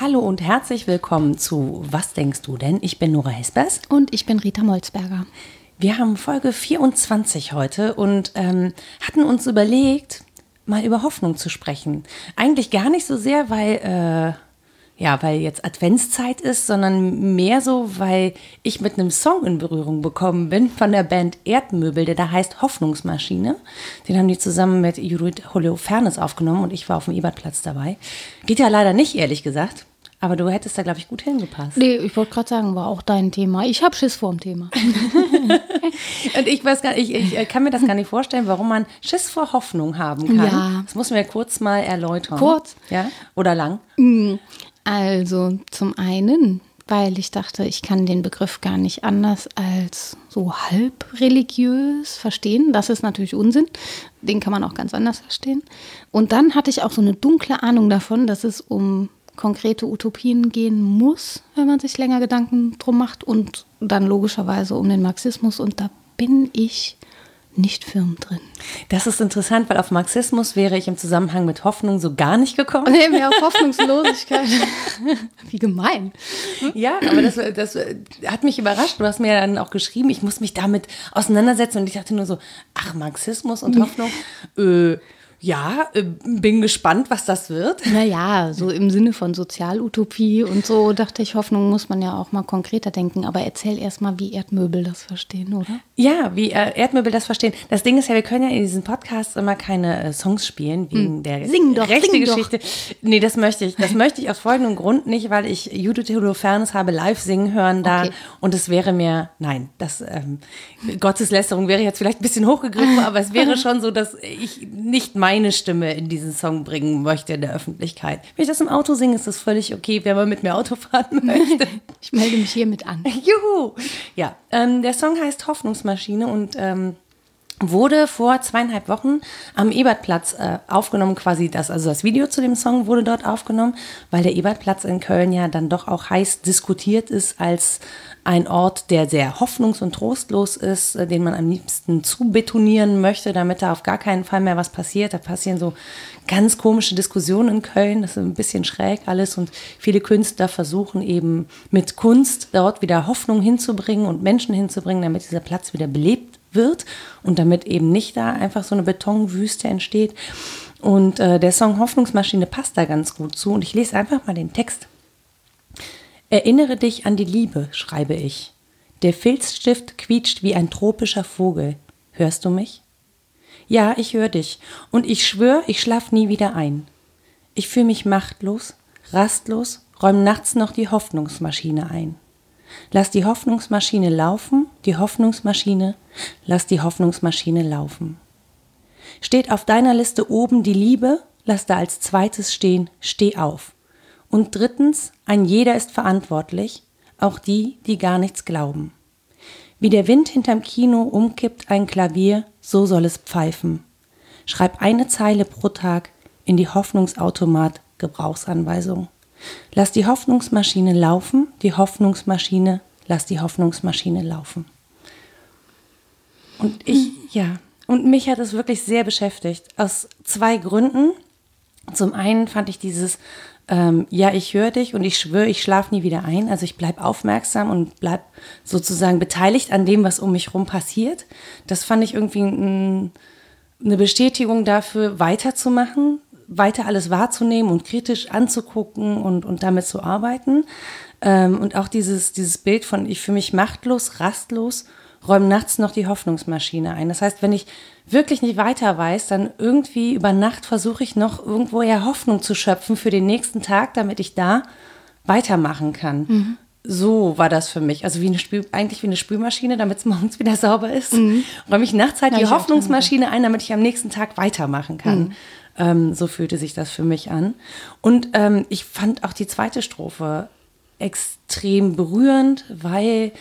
Hallo und herzlich willkommen zu Was denkst du denn? Ich bin Nora Hespers. Und ich bin Rita Molzberger. Wir haben Folge 24 heute und ähm, hatten uns überlegt, mal über Hoffnung zu sprechen. Eigentlich gar nicht so sehr, weil, äh, ja, weil jetzt Adventszeit ist, sondern mehr so, weil ich mit einem Song in Berührung bekommen bin von der Band Erdmöbel, der da heißt Hoffnungsmaschine. Den haben die zusammen mit Judith Holofernes aufgenommen und ich war auf dem Ebertplatz dabei. Geht ja leider nicht, ehrlich gesagt. Aber du hättest da, glaube ich, gut hingepasst. Nee, ich wollte gerade sagen, war auch dein Thema. Ich habe Schiss vor dem Thema. Und ich weiß gar ich, ich kann mir das gar nicht vorstellen, warum man Schiss vor Hoffnung haben kann. Ja. Das müssen wir kurz mal erläutern. Kurz? Ja? Oder lang? Also zum einen, weil ich dachte, ich kann den Begriff gar nicht anders als so halb religiös verstehen. Das ist natürlich Unsinn. Den kann man auch ganz anders verstehen. Und dann hatte ich auch so eine dunkle Ahnung davon, dass es um konkrete Utopien gehen muss, wenn man sich länger Gedanken drum macht und dann logischerweise um den Marxismus und da bin ich nicht firm drin. Das ist interessant, weil auf Marxismus wäre ich im Zusammenhang mit Hoffnung so gar nicht gekommen. Nee, mehr auf Hoffnungslosigkeit. Wie gemein. Ja, aber das, das hat mich überrascht. Du hast mir dann auch geschrieben, ich muss mich damit auseinandersetzen und ich dachte nur so, ach, Marxismus und Hoffnung, äh, ja, äh, bin gespannt, was das wird. Naja, so im Sinne von Sozialutopie und so dachte ich, Hoffnung muss man ja auch mal konkreter denken. Aber erzähl erst mal, wie Erdmöbel das verstehen, oder? Ja, wie äh, Erdmöbel das verstehen. Das Ding ist ja, wir können ja in diesem Podcast immer keine äh, Songs spielen, wegen der Sing doch, rechte sing doch. Geschichte. Nee, das möchte ich. Das möchte ich aus folgendem Grund nicht, weil ich Judith Holofernes habe live singen hören da Okay. und es wäre mir, nein, das ähm, Gotteslästerung wäre jetzt vielleicht ein bisschen hochgegriffen, aber es wäre schon so, dass ich nicht meine Stimme in diesen Song bringen möchte in der Öffentlichkeit. Wenn ich das im Auto singe, ist das völlig okay, wer mal mit mir Auto fahren möchte. Ich melde mich hiermit an. Juhu! Ja, ähm, der Song heißt Hoffnungsmaschine und ähm, wurde vor zweieinhalb Wochen am Ebertplatz äh, aufgenommen, quasi das, also das Video zu dem Song wurde dort aufgenommen, weil der Ebertplatz in Köln ja dann doch auch heiß diskutiert ist als ein Ort, der sehr hoffnungs- und trostlos ist, äh, den man am liebsten zubetonieren möchte, damit da auf gar keinen Fall mehr was passiert. Da passieren so ganz komische Diskussionen in Köln, das ist ein bisschen schräg alles und viele Künstler versuchen eben mit Kunst dort wieder Hoffnung hinzubringen und Menschen hinzubringen, damit dieser Platz wieder belebt wird und damit eben nicht da einfach so eine Betonwüste entsteht. Und äh, der Song Hoffnungsmaschine passt da ganz gut zu und ich lese einfach mal den Text. Erinnere dich an die Liebe, schreibe ich. Der Filzstift quietscht wie ein tropischer Vogel. Hörst du mich? Ja, ich höre dich. Und ich schwöre, ich schlaf nie wieder ein. Ich fühle mich machtlos, rastlos, räum nachts noch die Hoffnungsmaschine ein. Lass die Hoffnungsmaschine laufen, die Hoffnungsmaschine, lass die Hoffnungsmaschine laufen. Steht auf deiner Liste oben die Liebe, lass da als zweites stehen, steh auf. Und drittens, ein jeder ist verantwortlich, auch die, die gar nichts glauben. Wie der Wind hinterm Kino umkippt ein Klavier, so soll es pfeifen. Schreib eine Zeile pro Tag in die Hoffnungsautomat Gebrauchsanweisung. Lass die Hoffnungsmaschine laufen, die Hoffnungsmaschine, lass die Hoffnungsmaschine laufen. Und ich, ja, und mich hat es wirklich sehr beschäftigt. Aus zwei Gründen. Zum einen fand ich dieses, ähm, ja, ich höre dich und ich schwöre, ich schlafe nie wieder ein. Also ich bleibe aufmerksam und bleib sozusagen beteiligt an dem, was um mich rum passiert. Das fand ich irgendwie ein, eine Bestätigung dafür, weiterzumachen, weiter alles wahrzunehmen und kritisch anzugucken und, und damit zu arbeiten. Ähm, und auch dieses, dieses Bild von, ich fühle mich machtlos, rastlos, räume nachts noch die Hoffnungsmaschine ein. Das heißt, wenn ich wirklich nicht weiter weiß, dann irgendwie über Nacht versuche ich noch irgendwo ja Hoffnung zu schöpfen für den nächsten Tag, damit ich da weitermachen kann. So war das für mich. Also wie eine Spül, eigentlich wie eine Spülmaschine, damit es morgens wieder sauber ist. Räume ich nachts halt Ja, die Hoffnungsmaschine ein, damit ich am nächsten Tag weitermachen kann. Ähm, so fühlte sich das für mich an. Und ähm, ich fand auch die zweite Strophe extrem berührend, weil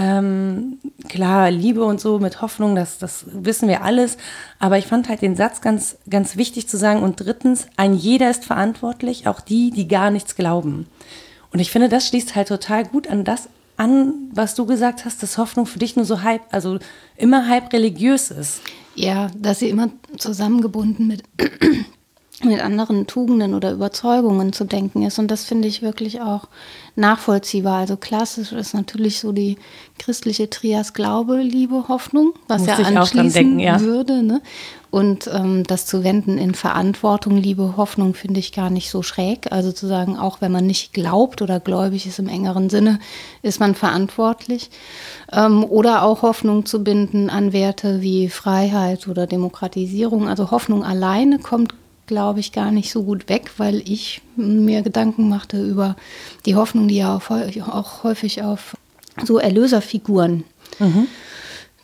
ähm, klar, Liebe und so mit Hoffnung, das, das wissen wir alles. Aber ich fand halt den Satz ganz, ganz wichtig zu sagen. Und drittens, ein jeder ist verantwortlich, auch die, die gar nichts glauben. Und ich finde, das schließt halt total gut an das an, was du gesagt hast, dass Hoffnung für dich nur so halb, also immer halb religiös ist. Ja, dass sie immer zusammengebunden mit, mit anderen Tugenden oder Überzeugungen zu denken ist. Und das finde ich wirklich auch nachvollziehbar. Also klassisch ist natürlich so die christliche Trias Glaube, Liebe, Hoffnung, was Musste ja anschließen denken, ja. würde. Ne? Und ähm, das zu wenden in Verantwortung, Liebe, Hoffnung finde ich gar nicht so schräg. Also zu sagen, auch wenn man nicht glaubt oder gläubig ist im engeren Sinne, ist man verantwortlich. Ähm, oder auch Hoffnung zu binden an Werte wie Freiheit oder Demokratisierung. Also Hoffnung alleine kommt glaube ich, gar nicht so gut weg, weil ich mir Gedanken machte über die Hoffnung, die ja auch, häu- auch häufig auf so Erlöserfiguren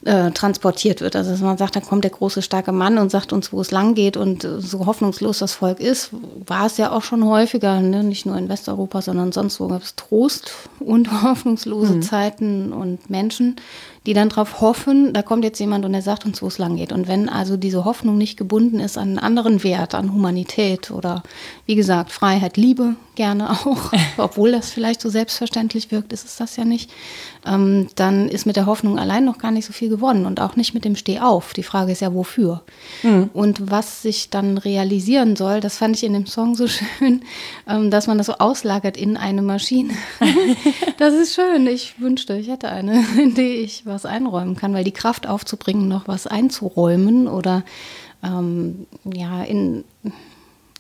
äh, transportiert wird. Also dass man sagt, da kommt der große, starke Mann und sagt uns, wo es lang geht und so hoffnungslos das Volk ist, war es ja auch schon häufiger, ne? nicht nur in Westeuropa, sondern sonst wo gab es Trost und hoffnungslose Zeiten und Menschen, die dann darauf hoffen, da kommt jetzt jemand und der sagt uns, wo es lang geht. Und wenn also diese Hoffnung nicht gebunden ist an einen anderen Wert, an Humanität oder wie gesagt, Freiheit, Liebe gerne auch, obwohl das vielleicht so selbstverständlich wirkt, ist es das ja nicht, ähm, dann ist mit der Hoffnung allein noch gar nicht so viel gewonnen und auch nicht mit dem Steh auf. Die Frage ist ja, wofür? Und was sich dann realisieren soll, das fand ich in dem Song so schön, ähm, dass man das so auslagert in eine Maschine. das ist schön. Ich wünschte, ich hätte eine, in die ich was einräumen kann, weil die Kraft aufzubringen, noch was einzuräumen oder ähm, ja, in,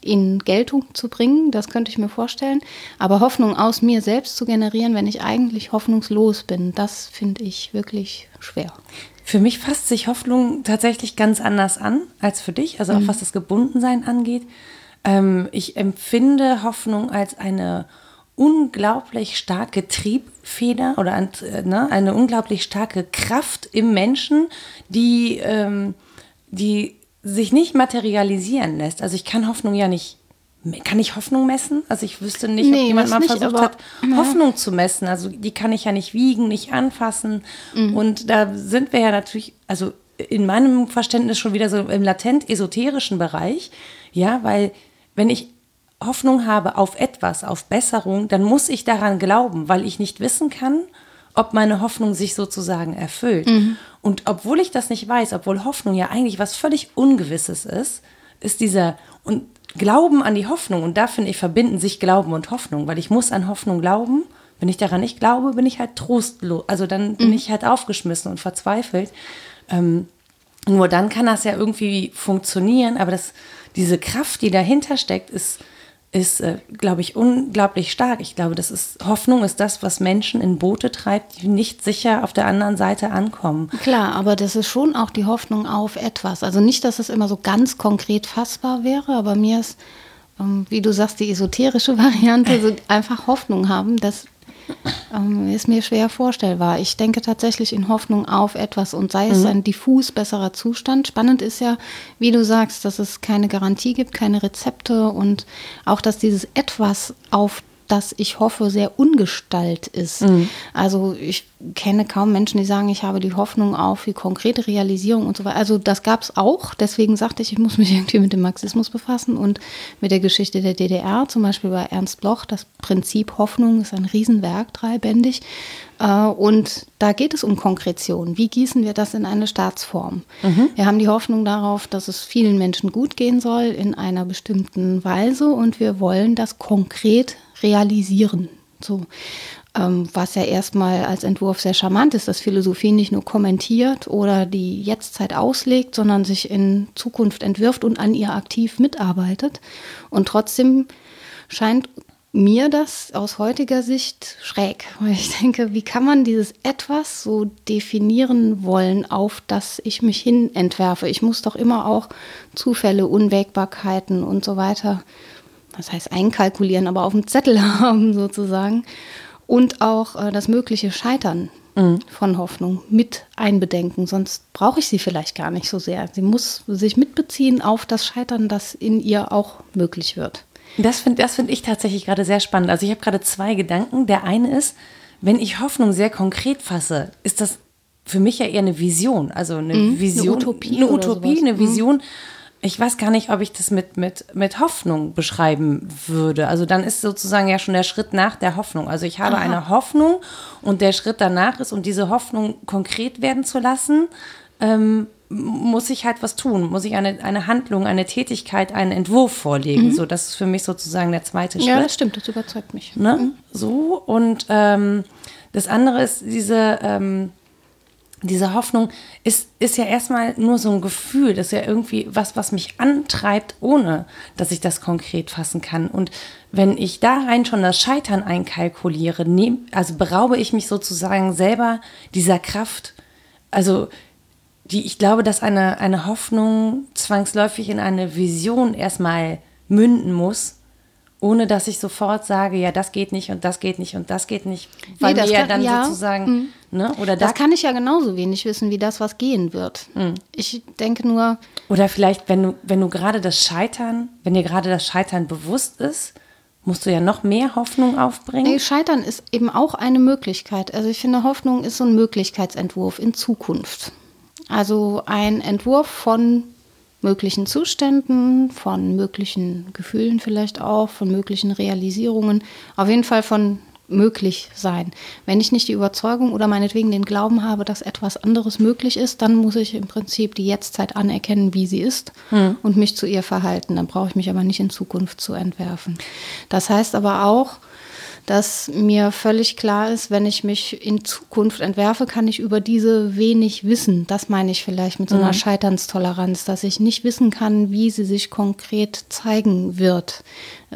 in Geltung zu bringen, das könnte ich mir vorstellen. Aber Hoffnung aus mir selbst zu generieren, wenn ich eigentlich hoffnungslos bin, das finde ich wirklich schwer. Für mich fasst sich Hoffnung tatsächlich ganz anders an als für dich, also auch was das Gebundensein angeht. Ähm, ich empfinde Hoffnung als eine unglaublich starke Triebfeder oder äh, ne, eine unglaublich starke Kraft im Menschen, die, ähm, die sich nicht materialisieren lässt. Also ich kann Hoffnung ja nicht, kann ich Hoffnung messen? Also ich wüsste nicht, Nee, ob jemand mal nicht, versucht hat, Hoffnung zu messen. Also die kann ich ja nicht wiegen, nicht anfassen. Mhm. Und da sind wir ja natürlich, also in meinem Verständnis schon wieder so im latent esoterischen Bereich. Ja, weil wenn ich Hoffnung habe auf etwas, auf Besserung, dann muss ich daran glauben, weil ich nicht wissen kann, ob meine Hoffnung sich sozusagen erfüllt. Und obwohl ich das nicht weiß, obwohl Hoffnung ja eigentlich was völlig Ungewisses ist, ist dieser und Glauben an die Hoffnung und da finde ich verbinden sich Glauben und Hoffnung, weil ich muss an Hoffnung glauben. Wenn ich daran nicht glaube, bin ich halt trostlos. Also dann bin ich halt aufgeschmissen und verzweifelt. Ähm, nur dann kann das ja irgendwie funktionieren, aber das, diese Kraft, die dahinter steckt, ist, ist äh, glaube ich, unglaublich stark. Ich glaube, das ist, Hoffnung ist das, was Menschen in Boote treibt, die nicht sicher auf der anderen Seite ankommen. Klar, aber das ist schon auch die Hoffnung auf etwas. Also nicht, dass es immer so ganz konkret fassbar wäre, aber mir ist, ähm, wie du sagst, die esoterische Variante, so einfach Hoffnung haben, das ähm, ist mir schwer vorstellbar. Ich denke tatsächlich in Hoffnung auf etwas und sei es ein diffus besserer Zustand. Spannend ist ja, wie du sagst, dass es keine Garantie gibt, keine Rezepte und auch, dass dieses etwas auf das ich hoffe, sehr ungestalt ist. Also ich kenne kaum Menschen, die sagen, ich habe die Hoffnung auf die konkrete Realisierung und so weiter. Also das gab es auch. Deswegen sagte ich, ich muss mich irgendwie mit dem Marxismus befassen und mit der Geschichte der DDR. Zum Beispiel bei Ernst Bloch, das Prinzip Hoffnung ist ein Riesenwerk, dreibändig. Äh, Und da geht es um Konkretion. Wie gießen wir das in eine Staatsform? Wir haben die Hoffnung darauf, dass es vielen Menschen gut gehen soll in einer bestimmten Weise und wir wollen das konkret realisieren. So, ähm, was ja erstmal als Entwurf sehr charmant ist, dass Philosophie nicht nur kommentiert oder die Jetztzeit auslegt, sondern sich in Zukunft entwirft und an ihr aktiv mitarbeitet. Und trotzdem scheint mir das aus heutiger Sicht schräg, weil ich denke, wie kann man dieses etwas so definieren wollen, auf das ich mich hin entwerfe? Ich muss doch immer auch Zufälle, Unwägbarkeiten und so weiter, das heißt einkalkulieren, aber auf dem Zettel haben sozusagen. Und auch äh, das mögliche Scheitern von Hoffnung mit einbedenken, sonst brauche ich sie vielleicht gar nicht so sehr. Sie muss sich mitbeziehen auf das Scheitern, das in ihr auch möglich wird. Das finde das find ich tatsächlich gerade sehr spannend. Also ich habe gerade zwei Gedanken. Der eine ist, wenn ich Hoffnung sehr konkret fasse, ist das für mich ja eher eine Vision. Also eine Vision. Utopie Eine Utopie, eine Mhm. Ich weiß gar nicht, ob ich das mit, mit, mit Hoffnung beschreiben würde. Also dann ist sozusagen ja schon der Schritt nach der Hoffnung. Also ich habe Aha. eine Hoffnung und der Schritt danach ist, um diese Hoffnung konkret werden zu lassen, ähm, muss ich halt was tun, muss ich eine, eine Handlung, eine Tätigkeit, einen Entwurf vorlegen. Mhm. So, das ist für mich sozusagen der zweite Schritt. Ja, das stimmt, das überzeugt mich. Ne? Mhm. So, und ähm, das andere ist diese, ähm, diese Hoffnung ist, ist ja erstmal nur so ein Gefühl, das ist ja irgendwie was, was mich antreibt, ohne dass ich das konkret fassen kann. Und wenn ich da rein schon das Scheitern einkalkuliere, nehm, also beraube ich mich sozusagen selber dieser Kraft. Also die, ich glaube, dass eine, eine Hoffnung zwangsläufig in eine Vision erstmal münden muss, ohne dass ich sofort sage, ja, das geht nicht und das geht nicht und das geht nicht, weil nee, mir ja dann ja, sozusagen, mh. ne, oder das da kann ich ja genauso wenig wissen, wie das, was gehen wird. Mh. Ich denke nur. Oder vielleicht, wenn du, wenn du gerade das Scheitern, wenn dir gerade das Scheitern bewusst ist, musst du ja noch mehr Hoffnung aufbringen. Nee, Scheitern ist eben auch eine Möglichkeit. Also ich finde, Hoffnung ist so ein Möglichkeitsentwurf in Zukunft. Also ein Entwurf von möglichen Zuständen, von möglichen Gefühlen vielleicht auch, von möglichen Realisierungen, auf jeden Fall von möglich sein. Wenn ich nicht die Überzeugung oder meinetwegen den Glauben habe, dass etwas anderes möglich ist, dann muss ich im Prinzip die Jetztzeit anerkennen, wie sie ist hm. und mich zu ihr verhalten. Dann brauche ich mich aber nicht in Zukunft zu entwerfen. Das heißt aber auch, dass mir völlig klar ist, wenn ich mich in Zukunft entwerfe, kann ich über diese wenig wissen. Das meine ich vielleicht mit so einer mhm. Scheiternstoleranz, dass ich nicht wissen kann, wie sie sich konkret zeigen wird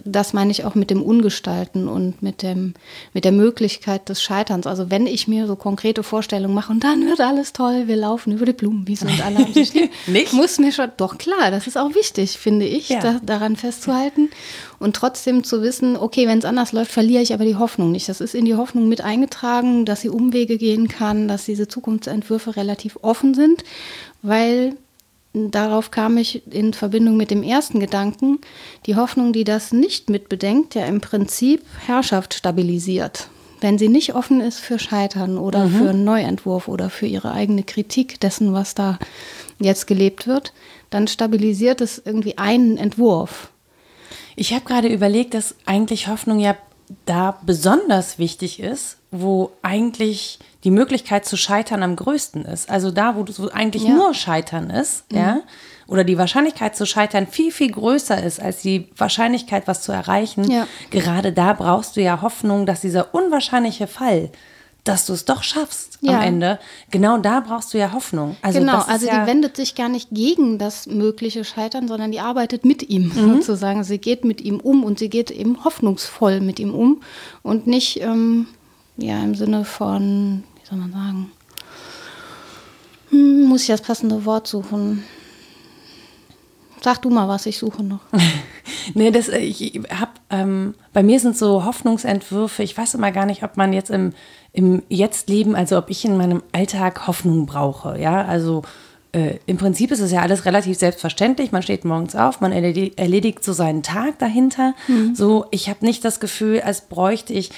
das meine ich auch mit dem Ungestalten und mit, dem, mit der Möglichkeit des Scheiterns. Also wenn ich mir so konkrete Vorstellungen mache und dann wird alles toll, wir laufen über die Blumenwiese und alle haben sich Nicht? Muss mir schon, doch klar, das ist auch wichtig, finde ich, ja. da, daran festzuhalten und trotzdem zu wissen, okay, wenn es anders läuft, verliere ich aber die Hoffnung nicht. Das ist in die Hoffnung mit eingetragen, dass sie Umwege gehen kann, dass diese Zukunftsentwürfe relativ offen sind, weil darauf kam ich in Verbindung mit dem ersten Gedanken, die Hoffnung, die das nicht mitbedenkt, ja im Prinzip Herrschaft stabilisiert. Wenn sie nicht offen ist für Scheitern oder mhm. für einen Neuentwurf oder für ihre eigene Kritik dessen, was da jetzt gelebt wird, dann stabilisiert es irgendwie einen Entwurf. Ich habe gerade überlegt, dass eigentlich Hoffnung ja da besonders wichtig ist, wo eigentlich die Möglichkeit zu scheitern am größten ist. Also da, wo eigentlich ja. nur Scheitern ist, mhm. ja, oder die Wahrscheinlichkeit zu scheitern viel, viel größer ist als die Wahrscheinlichkeit, was zu erreichen. Ja. Gerade da brauchst du ja Hoffnung, dass dieser unwahrscheinliche Fall, dass du es doch schaffst ja. am Ende, genau da brauchst du ja Hoffnung. Also genau, also ja die wendet sich gar nicht gegen das mögliche Scheitern, sondern die arbeitet mit ihm mhm. sozusagen. Sie geht mit ihm um und sie geht eben hoffnungsvoll mit ihm um und nicht ähm, ja im Sinne von, wie soll man sagen, hm, muss ich das passende Wort suchen. Sag du mal was, ich suche noch. nee, das, äh, ich hab, ähm, bei mir sind so Hoffnungsentwürfe, ich weiß immer gar nicht, ob man jetzt im, im Jetzt-Leben, also ob ich in meinem Alltag Hoffnung brauche, ja, also äh, im Prinzip ist es ja alles relativ selbstverständlich. Man steht morgens auf, man erledigt, erledigt so seinen Tag dahinter. Mhm. So, ich habe nicht das Gefühl, als bräuchte ich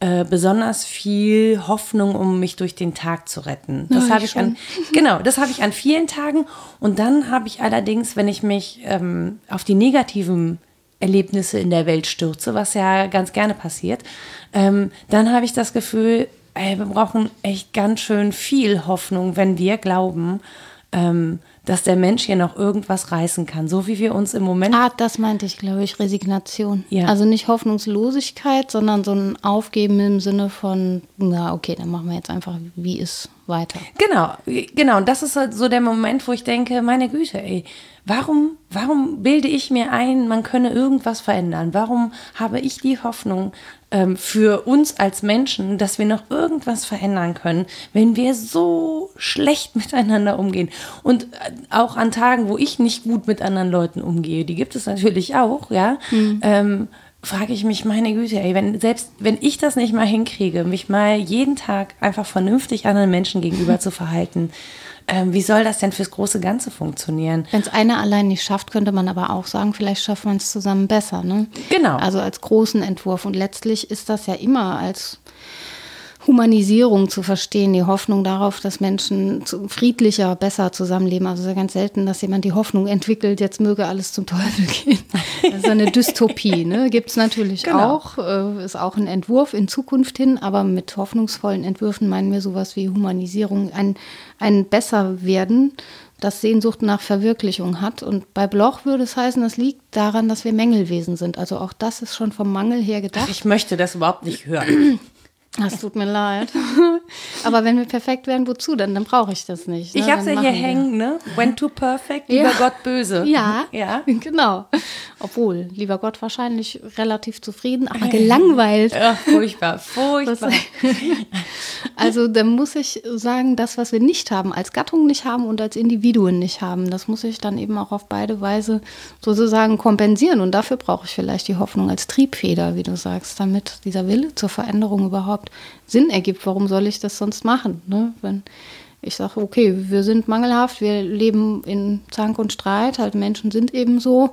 äh, besonders viel Hoffnung, um mich durch den Tag zu retten. Das habe ich, ich an, genau, das habe ich an vielen Tagen. Und dann habe ich allerdings, wenn ich mich ähm, auf die negativen Erlebnisse in der Welt stürze, was ja ganz gerne passiert, ähm, dann habe ich das Gefühl, ey, wir brauchen echt ganz schön viel Hoffnung, wenn wir glauben, ähm, dass der Mensch hier noch irgendwas reißen kann, so wie wir uns im Moment. Ah, das meinte ich, glaube ich, Resignation. Ja. Also nicht Hoffnungslosigkeit, sondern so ein Aufgeben im Sinne von, na okay, dann machen wir jetzt einfach, wie ist weiter. Genau, genau. Und das ist halt so der Moment, wo ich denke, meine Güte, ey, warum, warum bilde ich mir ein, man könne irgendwas verändern? Warum habe ich die Hoffnung, ähm, für uns als Menschen, dass wir noch irgendwas verändern können, wenn wir so schlecht miteinander umgehen. Und äh, auch an Tagen, wo ich nicht gut mit anderen Leuten umgehe, die gibt es natürlich auch, ja. Mhm. Ähm, frage ich mich, meine Güte, ey, wenn, selbst wenn ich das nicht mal hinkriege, mich mal jeden Tag einfach vernünftig anderen Menschen gegenüber zu verhalten, ähm, wie soll das denn fürs große Ganze funktionieren? Wenn es einer allein nicht schafft, könnte man aber auch sagen, vielleicht schafft man es zusammen besser. Ne? Genau. Also als großen Entwurf. Und letztlich ist das ja immer als Humanisierung zu verstehen, die Hoffnung darauf, dass Menschen friedlicher, besser zusammenleben. Also es ist ja ganz selten, dass jemand die Hoffnung entwickelt, jetzt möge alles zum Teufel gehen. Das ist eine Dystopie. Ne? Gibt es natürlich genau. auch, äh, ist auch ein Entwurf in Zukunft hin, aber mit hoffnungsvollen Entwürfen meinen wir sowas wie Humanisierung, ein, ein Besserwerden das Sehnsucht nach Verwirklichung hat. Und bei Bloch würde es heißen, das liegt daran, dass wir Mängelwesen sind. Also auch das ist schon vom Mangel her gedacht. Ich möchte das überhaupt nicht hören. Das tut mir leid. Aber wenn wir perfekt werden, wozu denn? Dann brauche ich das nicht. Ne? Ich habe es ja hier hängen, ne? When too perfect, lieber ja. Gott böse. Ja, ja, genau. Obwohl, lieber Gott wahrscheinlich relativ zufrieden, aber gelangweilt. Ja, furchtbar, furchtbar. also da muss ich sagen, das, was wir nicht haben, als Gattung nicht haben und als Individuen nicht haben, das muss ich dann eben auch auf beide Weise sozusagen kompensieren. Und dafür brauche ich vielleicht die Hoffnung als Triebfeder, wie du sagst, damit dieser Wille zur Veränderung überhaupt Sinn ergibt. Warum soll ich das sonst machen? Ne? Wenn ich sage, okay, wir sind mangelhaft, wir leben in Zank und Streit, halt Menschen sind eben so.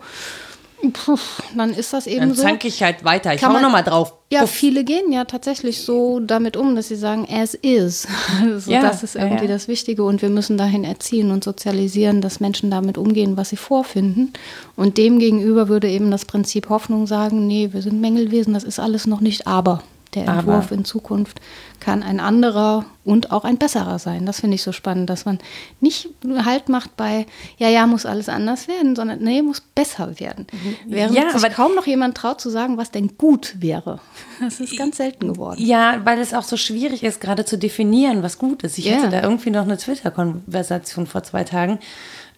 Puh, dann ist das eben dann so. Dann zank ich halt weiter. Ich Kann hau nochmal drauf. Ja, Puff. viele gehen ja tatsächlich so damit um, dass sie sagen, as is. Also ja, das ist irgendwie ja, ja. das Wichtige und wir müssen dahin erziehen und sozialisieren, dass Menschen damit umgehen, was sie vorfinden. Und demgegenüber würde eben das Prinzip Hoffnung sagen, nee, wir sind Mängelwesen, das ist alles noch nicht aber der Entwurf Aber in Zukunft kann ein anderer und auch ein besserer sein. Das finde ich so spannend, dass man nicht Halt macht bei, ja, ja, muss alles anders werden, sondern nee, muss besser werden. Mhm. Während ja, sich kaum noch jemand traut zu sagen, was denn gut wäre. Das ist ganz selten geworden. Ja, weil es auch so schwierig ist, gerade zu definieren, was gut ist. Ich yeah. hatte da irgendwie noch eine Twitter-Konversation vor zwei Tagen.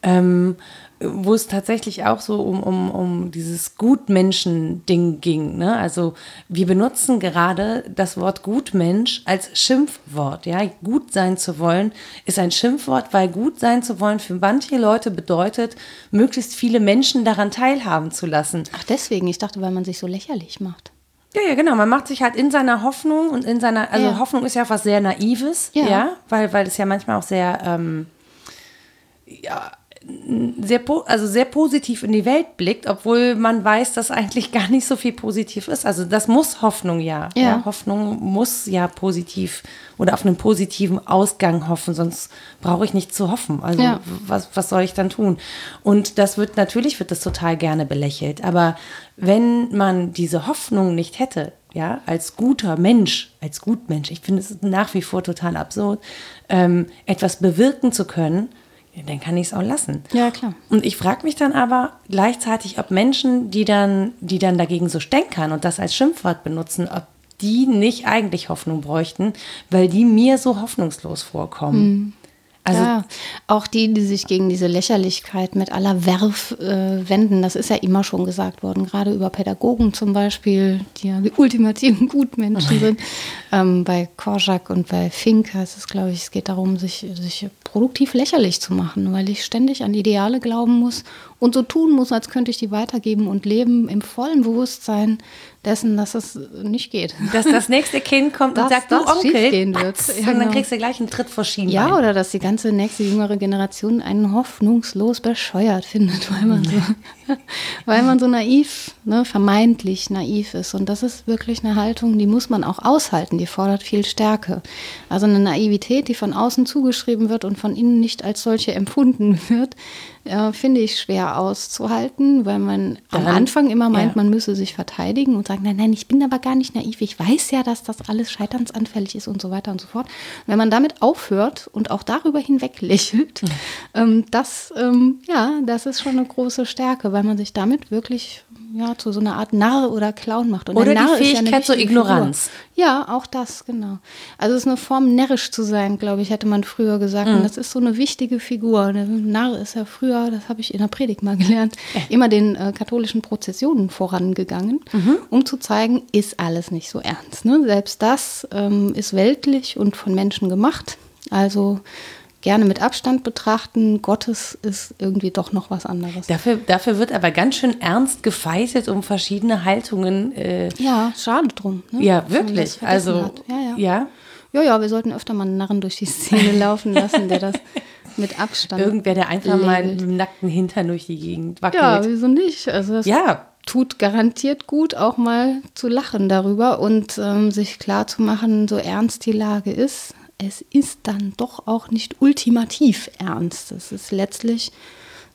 Ähm, wo es tatsächlich auch so um, um, um dieses Gutmenschen-Ding ging. Ne? Also wir benutzen gerade das Wort Gutmensch als Schimpfwort. Ja? Gut sein zu wollen ist ein Schimpfwort, weil gut sein zu wollen für manche Leute bedeutet, möglichst viele Menschen daran teilhaben zu lassen. Ach deswegen, ich dachte, weil man sich so lächerlich macht. Ja, ja, genau. Man macht sich halt in seiner Hoffnung und in seiner, also ja. Hoffnung ist ja was sehr Naives, ja, ja? weil, weil es ja manchmal auch sehr, ähm, ja, sehr, also sehr positiv in die Welt blickt, obwohl man weiß, dass eigentlich gar nicht so viel positiv ist. Also das muss Hoffnung ja. ja. ja. Hoffnung muss ja positiv oder auf einen positiven Ausgang hoffen, sonst brauche ich nicht zu hoffen. Also ja. was, was soll ich dann tun? Und das wird, natürlich wird das total gerne belächelt, aber wenn man diese Hoffnung nicht hätte, ja, als guter Mensch, als Gutmensch, ich finde es nach wie vor total absurd, ähm, etwas bewirken zu können, dann kann ich es auch lassen. Ja, klar. Und ich frage mich dann aber gleichzeitig, ob Menschen, die dann, die dann dagegen so stänkern und das als Schimpfwort benutzen, ob die nicht eigentlich Hoffnung bräuchten, weil die mir so hoffnungslos vorkommen. Mhm. Also ja, auch die, die sich gegen diese Lächerlichkeit mit aller Werf äh, wenden, das ist ja immer schon gesagt worden, gerade über Pädagogen zum Beispiel, die ja die ultimativen Gutmenschen sind. Ähm, bei Korczak und bei Fink heißt es, glaube ich, es geht darum, sich, sich produktiv lächerlich zu machen, weil ich ständig an Ideale glauben muss und so tun muss, als könnte ich die weitergeben und leben im vollen Bewusstsein dessen, dass es nicht geht. Dass das nächste Kind kommt dass, und sagt, du Onkel, gehen wird. Ja, und dann genau. kriegst du gleich einen Tritt vor Schienbein. Ja, oder dass die ganze nächste jüngere Generation einen hoffnungslos bescheuert findet, weil man so, weil man so naiv, ne, vermeintlich naiv ist. Und das ist wirklich eine Haltung, die muss man auch aushalten, die fordert viel Stärke. Also eine Naivität, die von außen zugeschrieben wird und von innen nicht als solche empfunden wird, äh, finde ich schwer auszuhalten, weil man Daran, am Anfang immer meint, ja. man müsse sich verteidigen und sagen, nein, nein, ich bin aber gar nicht naiv, ich weiß ja, dass das alles scheiternsanfällig ist und so weiter und so fort. Wenn man damit aufhört und auch darüber hinweg lächelt, ähm, das, ähm, ja, das ist schon eine große Stärke, weil man sich damit wirklich ja, zu so einer Art Narr oder Clown macht. Und oder die Fähigkeit ja zur Ignoranz. Figur. Ja, auch das, genau. Also es ist eine Form, närrisch zu sein, glaube ich, hätte man früher gesagt. Mhm. Und das ist so eine wichtige Figur. Der Narr ist ja früher, das habe ich in der Predigt mal gelernt, immer den äh, katholischen Prozessionen vorangegangen, mhm. um zu zeigen, ist alles nicht so ernst. Ne? Selbst das ähm, ist weltlich und von Menschen gemacht. Also gerne mit Abstand betrachten. Gottes ist irgendwie doch noch was anderes. Dafür, dafür wird aber ganz schön ernst gefeitet um verschiedene Haltungen. Äh ja, schade drum. Ne? Ja, wirklich. Also, ja, ja. ja. Ja, ja, wir sollten öfter mal einen Narren durch die Szene laufen lassen, der das mit Abstand. Irgendwer, der einfach mal mit dem nackten Hintern durch die Gegend wackelt. Ja, wieso nicht? Also das ja, tut garantiert gut, auch mal zu lachen darüber und ähm, sich klar zu machen, so ernst die Lage ist. Es ist dann doch auch nicht ultimativ ernst. Es ist letztlich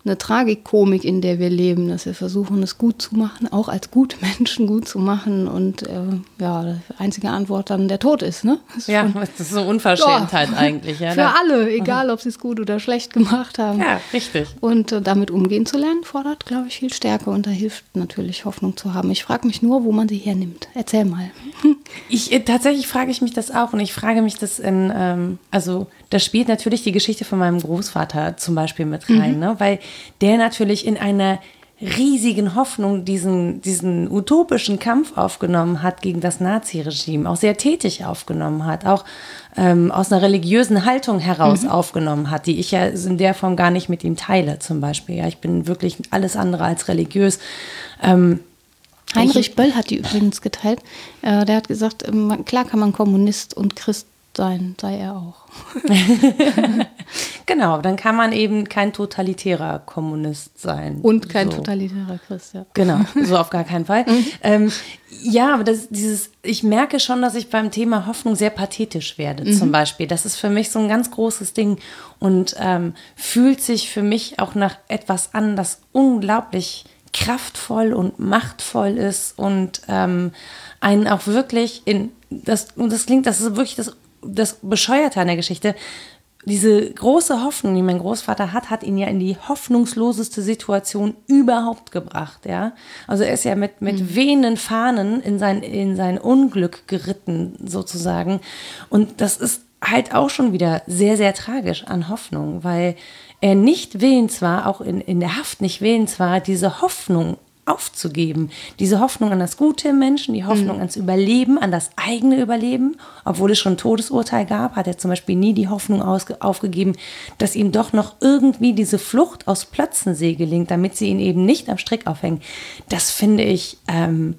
eine Tragikomik, in der wir leben, dass wir versuchen, es gut zu machen, auch als gute Menschen gut zu machen und äh, ja, die einzige Antwort dann der Tod ist, ne? Das ja, schon, das ist so Unverschämtheit ja, eigentlich. Ja, für da. alle, egal ob sie es gut oder schlecht gemacht haben. Ja, richtig. Und äh, damit umgehen zu lernen, fordert, glaube ich, viel Stärke und da hilft natürlich Hoffnung zu haben. Ich frage mich nur, wo man sie hernimmt. Erzähl mal. Ich, äh, tatsächlich frage ich mich das auch und ich frage mich das in, ähm, also da spielt natürlich die Geschichte von meinem Großvater zum Beispiel mit rein, mhm. ne? weil der natürlich in einer riesigen Hoffnung diesen, diesen utopischen Kampf aufgenommen hat gegen das Naziregime, auch sehr tätig aufgenommen hat, auch ähm, aus einer religiösen Haltung heraus mhm. aufgenommen hat, die ich ja in der Form gar nicht mit ihm teile, zum Beispiel. Ja, ich bin wirklich alles andere als religiös. Ähm, Heinrich ich, Böll hat die übrigens geteilt. Äh, der hat gesagt, ähm, klar kann man Kommunist und Christ sein, sei er auch. genau, dann kann man eben kein totalitärer Kommunist sein. Und kein so. totalitärer Christ, ja. Genau, so auf gar keinen Fall. Mhm. ähm, ja, aber das, dieses, ich merke schon, dass ich beim Thema Hoffnung sehr pathetisch werde, mhm. zum Beispiel. Das ist für mich so ein ganz großes Ding und ähm, fühlt sich für mich auch nach etwas an, das unglaublich kraftvoll und machtvoll ist und ähm, einen auch wirklich in das und das klingt, das ist wirklich das das Bescheuerte an der Geschichte, diese große Hoffnung, die mein Großvater hat, hat ihn ja in die hoffnungsloseste Situation überhaupt gebracht, ja. Also er ist ja mit, mit mhm. wehenden Fahnen in sein, in sein Unglück geritten, sozusagen. Und das ist halt auch schon wieder sehr, sehr tragisch an Hoffnung, weil er nicht willens war, auch in, in der Haft nicht willens war, diese Hoffnung aufzugeben. Diese Hoffnung an das Gute im Menschen, die Hoffnung mhm. ans Überleben, an das eigene Überleben. Obwohl es schon ein Todesurteil gab, hat er zum Beispiel nie die Hoffnung aufgegeben, dass ihm doch noch irgendwie diese Flucht aus Plötzensee gelingt, damit sie ihn eben nicht am Strick aufhängen. Das finde ich, ähm,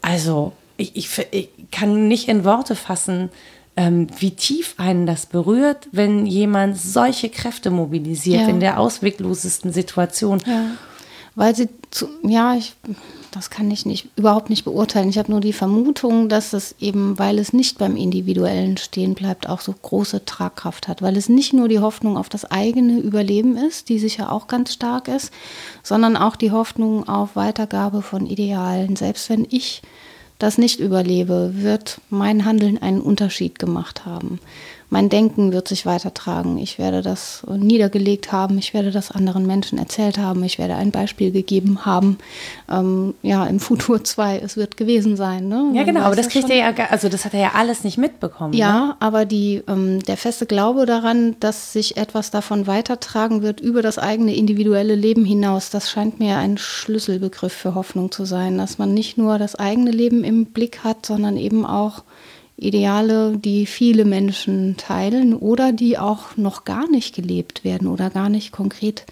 also ich, ich, ich, kann nicht in Worte fassen, ähm, wie tief einen das berührt, wenn jemand solche Kräfte mobilisiert ja. in der ausweglosesten Situation. Ja weil sie zu, ja, ich, das kann ich nicht, überhaupt nicht beurteilen. Ich habe nur die Vermutung, dass es eben, weil es nicht beim Individuellen stehen bleibt, auch so große Tragkraft hat, weil es nicht nur die Hoffnung auf das eigene Überleben ist, die sicher auch ganz stark ist, sondern auch die Hoffnung auf Weitergabe von Idealen. Selbst wenn ich das nicht überlebe, wird mein Handeln einen Unterschied gemacht haben mein Denken wird sich weitertragen. Ich werde das niedergelegt haben, ich werde das anderen Menschen erzählt haben, ich werde ein Beispiel gegeben haben. Ähm, ja, im Futur 2, es wird gewesen sein. Ne? Ja, genau, aber das kriegt er ja, also das hat er ja alles nicht mitbekommen. Ja, ne? aber die, ähm, der feste Glaube daran, dass sich etwas davon weitertragen wird über das eigene individuelle Leben hinaus, das scheint mir ein Schlüsselbegriff für Hoffnung zu sein, dass man nicht nur das eigene Leben im Blick hat, sondern eben auch Ideale, die viele Menschen teilen oder die auch noch gar nicht gelebt werden oder gar nicht konkret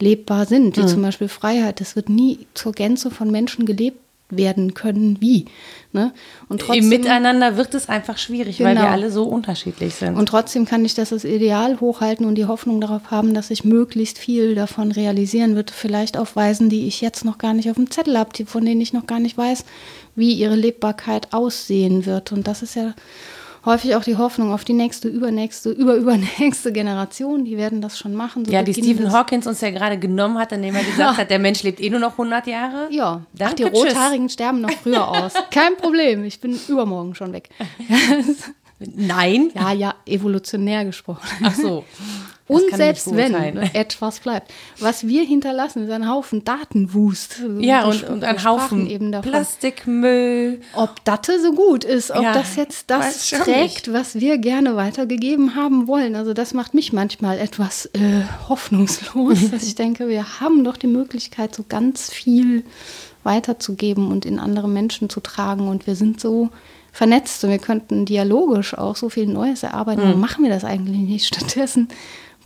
lebbar sind, wie mhm. zum Beispiel Freiheit. Das wird nie zur Gänze von Menschen gelebt werden können wie. Ne? Und trotzdem, Im Miteinander wird es einfach schwierig, genau. weil wir genau. alle so unterschiedlich sind. Und trotzdem kann ich das als Ideal hochhalten und die Hoffnung darauf haben, dass ich möglichst viel davon realisieren wird, vielleicht auf Weisen, die ich jetzt noch gar nicht auf dem Zettel habe, von denen ich noch gar nicht weiß, wie ihre Lebbarkeit aussehen wird. Und das ist ja häufig auch die Hoffnung auf die nächste, übernächste, überübernächste Generation. Die werden das schon machen. So ja, die Stephen Hawkins uns ja gerade genommen hat, indem er gesagt hat, der Mensch lebt eh nur noch 100 Jahre. Ja, Danke, Ach, die Rothaarigen sterben noch früher aus. Kein Problem, ich bin übermorgen schon weg. Nein. Ja, ja, evolutionär gesprochen. Ach so. Und selbst wenn etwas bleibt, was wir hinterlassen, ist ein Haufen Datenwust. Ja, und, und ein Haufen eben Plastikmüll. Ob das so gut ist, ob ja, das jetzt das trägt, was wir gerne weitergegeben haben wollen. Also das macht mich manchmal etwas äh, hoffnungslos, dass ich denke, wir haben doch die Möglichkeit, so ganz viel weiterzugeben und in andere Menschen zu tragen. Und wir sind so vernetzt und wir könnten dialogisch auch so viel Neues erarbeiten. Mhm. Warum machen wir das eigentlich nicht? Stattdessen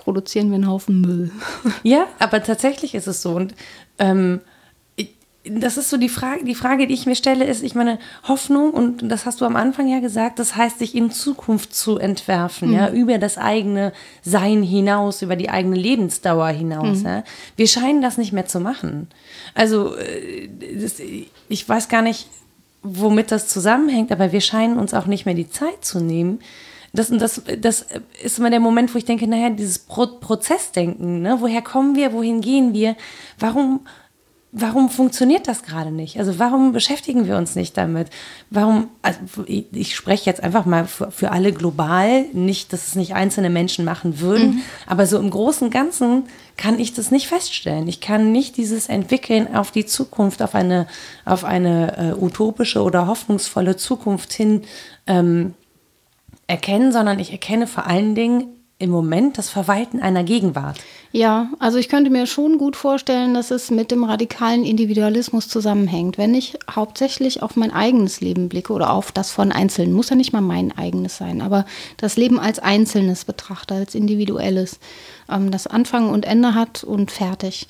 produzieren wir einen Haufen Müll. Ja, aber tatsächlich ist es so. Und ähm, das ist so die Frage, die Frage, die ich mir stelle, ist, ich meine, Hoffnung, und das hast du am Anfang ja gesagt, das heißt, sich in Zukunft zu entwerfen, mhm. ja, über das eigene Sein hinaus, über die eigene Lebensdauer hinaus. Mhm. Ja. Wir scheinen das nicht mehr zu machen. Also, äh, das, ich weiß gar nicht, womit das zusammenhängt, aber wir scheinen uns auch nicht mehr die Zeit zu nehmen, das, das, das ist immer der Moment, wo ich denke, naja, dieses Pro Prozessdenken, ne? woher kommen wir, wohin gehen wir, warum, warum funktioniert das gerade nicht? Also warum beschäftigen wir uns nicht damit? Warum, also ich, spreche jetzt einfach mal für, für, alle global, nicht, dass es nicht einzelne Menschen machen würden, mhm. aber so im Großen und Ganzen kann ich das nicht feststellen. Ich kann nicht dieses Entwickeln auf die Zukunft, auf eine, auf eine äh, utopische oder hoffnungsvolle Zukunft hin ähm, erkennen, sondern ich erkenne vor allen Dingen im Moment das Verwalten einer Gegenwart. Ja, also ich könnte mir schon gut vorstellen, dass es mit dem radikalen Individualismus zusammenhängt. Wenn ich hauptsächlich auf mein eigenes Leben blicke oder auf das von Einzelnen, muss ja nicht mal mein eigenes sein, aber das Leben als Einzelnes betrachte, als individuelles ähm, das Anfang und Ende hat und fertig.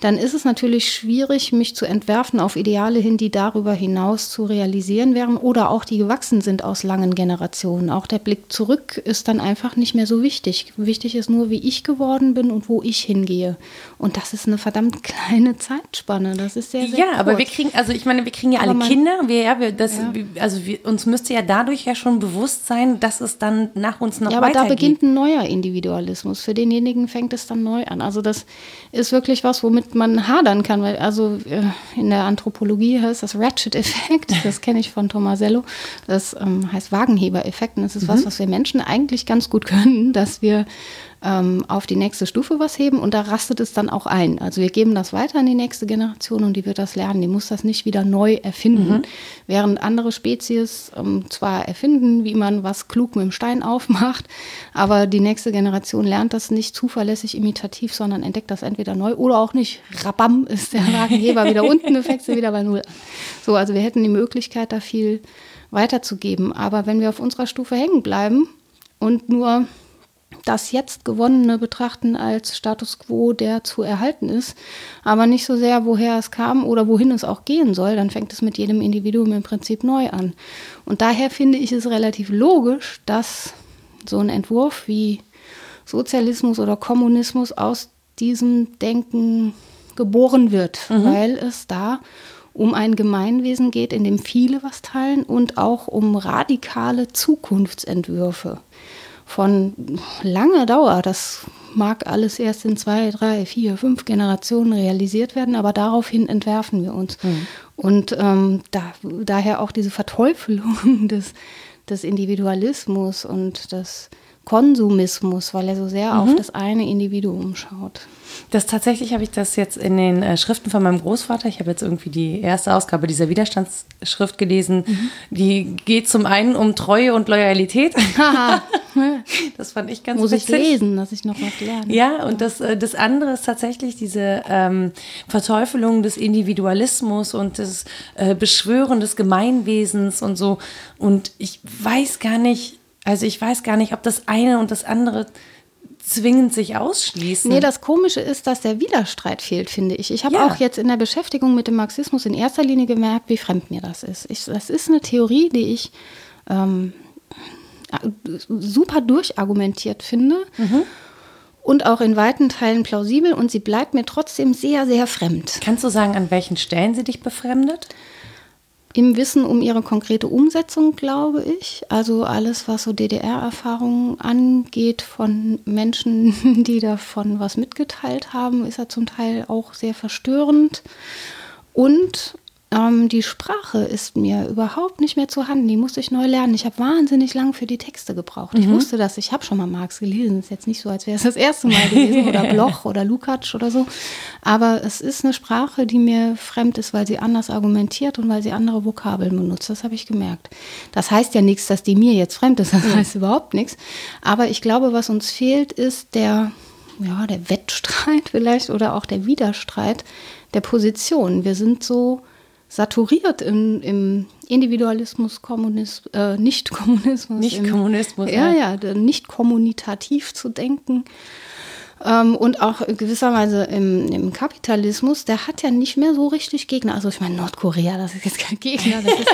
Dann ist es natürlich schwierig, mich zu entwerfen auf Ideale hin, die darüber hinaus zu realisieren wären oder auch die gewachsen sind aus langen Generationen. Auch der Blick zurück ist dann einfach nicht mehr so wichtig. Wichtig ist nur, wie ich geworden bin und wo ich hingehe. Und das ist eine verdammt kleine Zeitspanne. Das ist sehr, sehr Ja, kurz. aber wir kriegen, also ich meine, wir kriegen ja alle man, Kinder. Wir, ja, wir, das, ja. also wir, uns müsste ja dadurch ja schon bewusst sein, dass es dann nach uns noch ja, weitergeht. aber da beginnt ein neuer Individualismus für denjenigen, denjenigen fängt es dann neu an. Also das ist wirklich was, womit man hadern kann, weil also äh, in der Anthropologie heißt das Ratchet-Effekt, das kenne ich von Tomasello, das ähm, heißt Wagenheber-Effekt und das ist mhm. was, was wir Menschen eigentlich ganz gut können, dass wir ähm, auf die nächste Stufe was heben und da rastet es dann auch ein. Also wir geben das weiter an die nächste Generation und die wird das lernen. Die muss das nicht wieder neu erfinden. Mhm. Während andere Spezies ähm, zwar erfinden, wie man was klug mit dem Stein aufmacht, aber die nächste Generation lernt das nicht zuverlässig imitativ, sondern entdeckt das entweder neu oder auch nicht. Rabam ist der Wagenheber wieder unten, Effekt sind wieder bei Null. So, also wir hätten die Möglichkeit, da viel weiterzugeben. Aber wenn wir auf unserer Stufe hängen bleiben und nur das jetzt Gewonnene betrachten als Status quo, der zu erhalten ist, aber nicht so sehr, woher es kam oder wohin es auch gehen soll, dann fängt es mit jedem Individuum im Prinzip neu an. Und daher finde ich es relativ logisch, dass so ein Entwurf wie Sozialismus oder Kommunismus aus diesem Denken geboren wird, mhm. weil es da um ein Gemeinwesen geht, in dem viele was teilen und auch um radikale Zukunftsentwürfe von langer Dauer. Das mag alles erst in zwei, drei, vier, fünf Generationen realisiert werden, aber daraufhin entwerfen wir uns. Mhm. Und ähm, da, daher auch diese Verteufelung des, des Individualismus und des Konsumismus, weil er so sehr mhm. auf das eine Individuum schaut. Das tatsächlich habe ich das jetzt in den äh, Schriften von meinem Großvater. Ich habe jetzt irgendwie die erste Ausgabe dieser Widerstandsschrift gelesen. Mhm. Die geht zum einen um Treue und Loyalität. das fand ich ganz Muss witzig. ich lesen, dass ich noch was lerne. Ja, und das, äh, das andere ist tatsächlich diese ähm, Verteufelung des Individualismus und des äh, Beschwören des Gemeinwesens und so. Und ich weiß gar nicht, also ich weiß gar nicht, ob das eine und das andere zwingend sich ausschließen. Nee, das Komische ist, dass der Widerstreit fehlt, finde ich. Ich habe ja. auch jetzt in der Beschäftigung mit dem Marxismus in erster Linie gemerkt, wie fremd mir das ist. Ich, das ist eine Theorie, die ich ähm, super durchargumentiert finde. Mhm. Und auch in weiten Teilen plausibel und sie bleibt mir trotzdem sehr, sehr fremd. Kannst du sagen, an welchen Stellen sie dich befremdet? Im Wissen um ihre konkrete Umsetzung, glaube ich. Also alles, was so DDR-Erfahrungen angeht von Menschen, die davon was mitgeteilt haben, ist ja zum Teil auch sehr verstörend. Und ähm, die Sprache ist mir überhaupt nicht mehr zu Hand. Die musste ich neu lernen. Ich habe wahnsinnig lang für die Texte gebraucht. Mhm. Ich wusste das, ich habe schon mal Marx gelesen. Ist jetzt nicht so, als wäre es das erste Mal gewesen oder Bloch oder Lukács oder so. Aber es ist eine Sprache, die mir fremd ist, weil sie anders argumentiert und weil sie andere Vokabeln benutzt. Das habe ich gemerkt. Das heißt ja nichts, dass die mir jetzt fremd ist. Das heißt überhaupt nichts. Aber ich glaube, was uns fehlt, ist der, ja, der Wettstreit vielleicht oder auch der Widerstreit der Position. Wir sind so saturiert in, im Individualismus, Kommunismus, äh, Nicht-Kommunismus. Nicht-Kommunismus. Ja, ja, nicht kommunitativ zu denken. Ähm, und auch gewisserweise im, im, Kapitalismus, der hat ja nicht mehr so richtig Gegner. Also ich meine, Nordkorea, das ist jetzt kein Gegner. Das ist,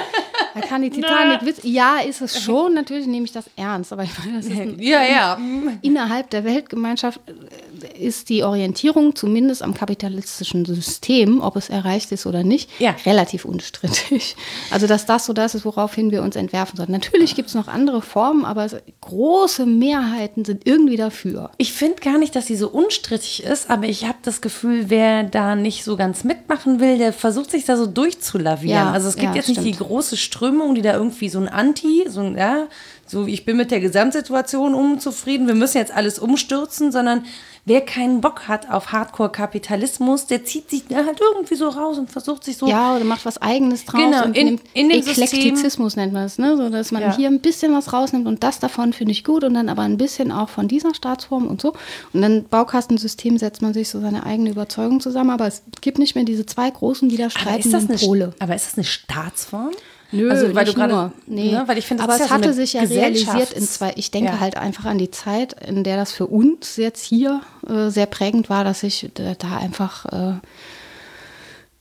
da kann die Titanic Witz. Ja, ist es schon. Natürlich nehme ich das ernst. Aber ich meine, das ist ein, ja, ja. innerhalb der Weltgemeinschaft äh, ist die Orientierung zumindest am kapitalistischen System, ob es erreicht ist oder nicht, ja. relativ unstrittig. Also dass das so das ist, woraufhin wir uns entwerfen sollten. Natürlich gibt es noch andere Formen, aber große Mehrheiten sind irgendwie dafür. Ich finde gar nicht, dass sie so unstrittig ist, aber ich habe das Gefühl, wer da nicht so ganz mitmachen will, der versucht sich da so durchzulavieren. Ja, also es gibt ja, jetzt nicht stimmt. die große Strömung, die da irgendwie so ein Anti, so ein, ja, so ich bin mit der Gesamtsituation unzufrieden, wir müssen jetzt alles umstürzen, sondern wer keinen Bock hat auf Hardcore-Kapitalismus, der zieht sich halt irgendwie so raus und versucht sich so. Ja, oder macht was Eigenes draus. Genau, und in, in dem Eklektizismus System. nennt man es, ne? So, dass man ja. hier ein bisschen was rausnimmt und das davon finde ich gut und dann aber ein bisschen auch von dieser Staatsform und so. Und dann Baukastensystem setzt man sich so seine eigene Überzeugung zusammen, aber es gibt nicht mehr diese zwei großen widerstreitenden Pole. Aber ist das eine Staatsform? Nö, also, weil du gerade, nee. Ne, weil ich finde, aber es ja hatte so sich ja realisiert in zwei. Ich denke ja. halt einfach an die Zeit, in der das für uns jetzt hier äh, sehr prägend war, dass ich da einfach äh,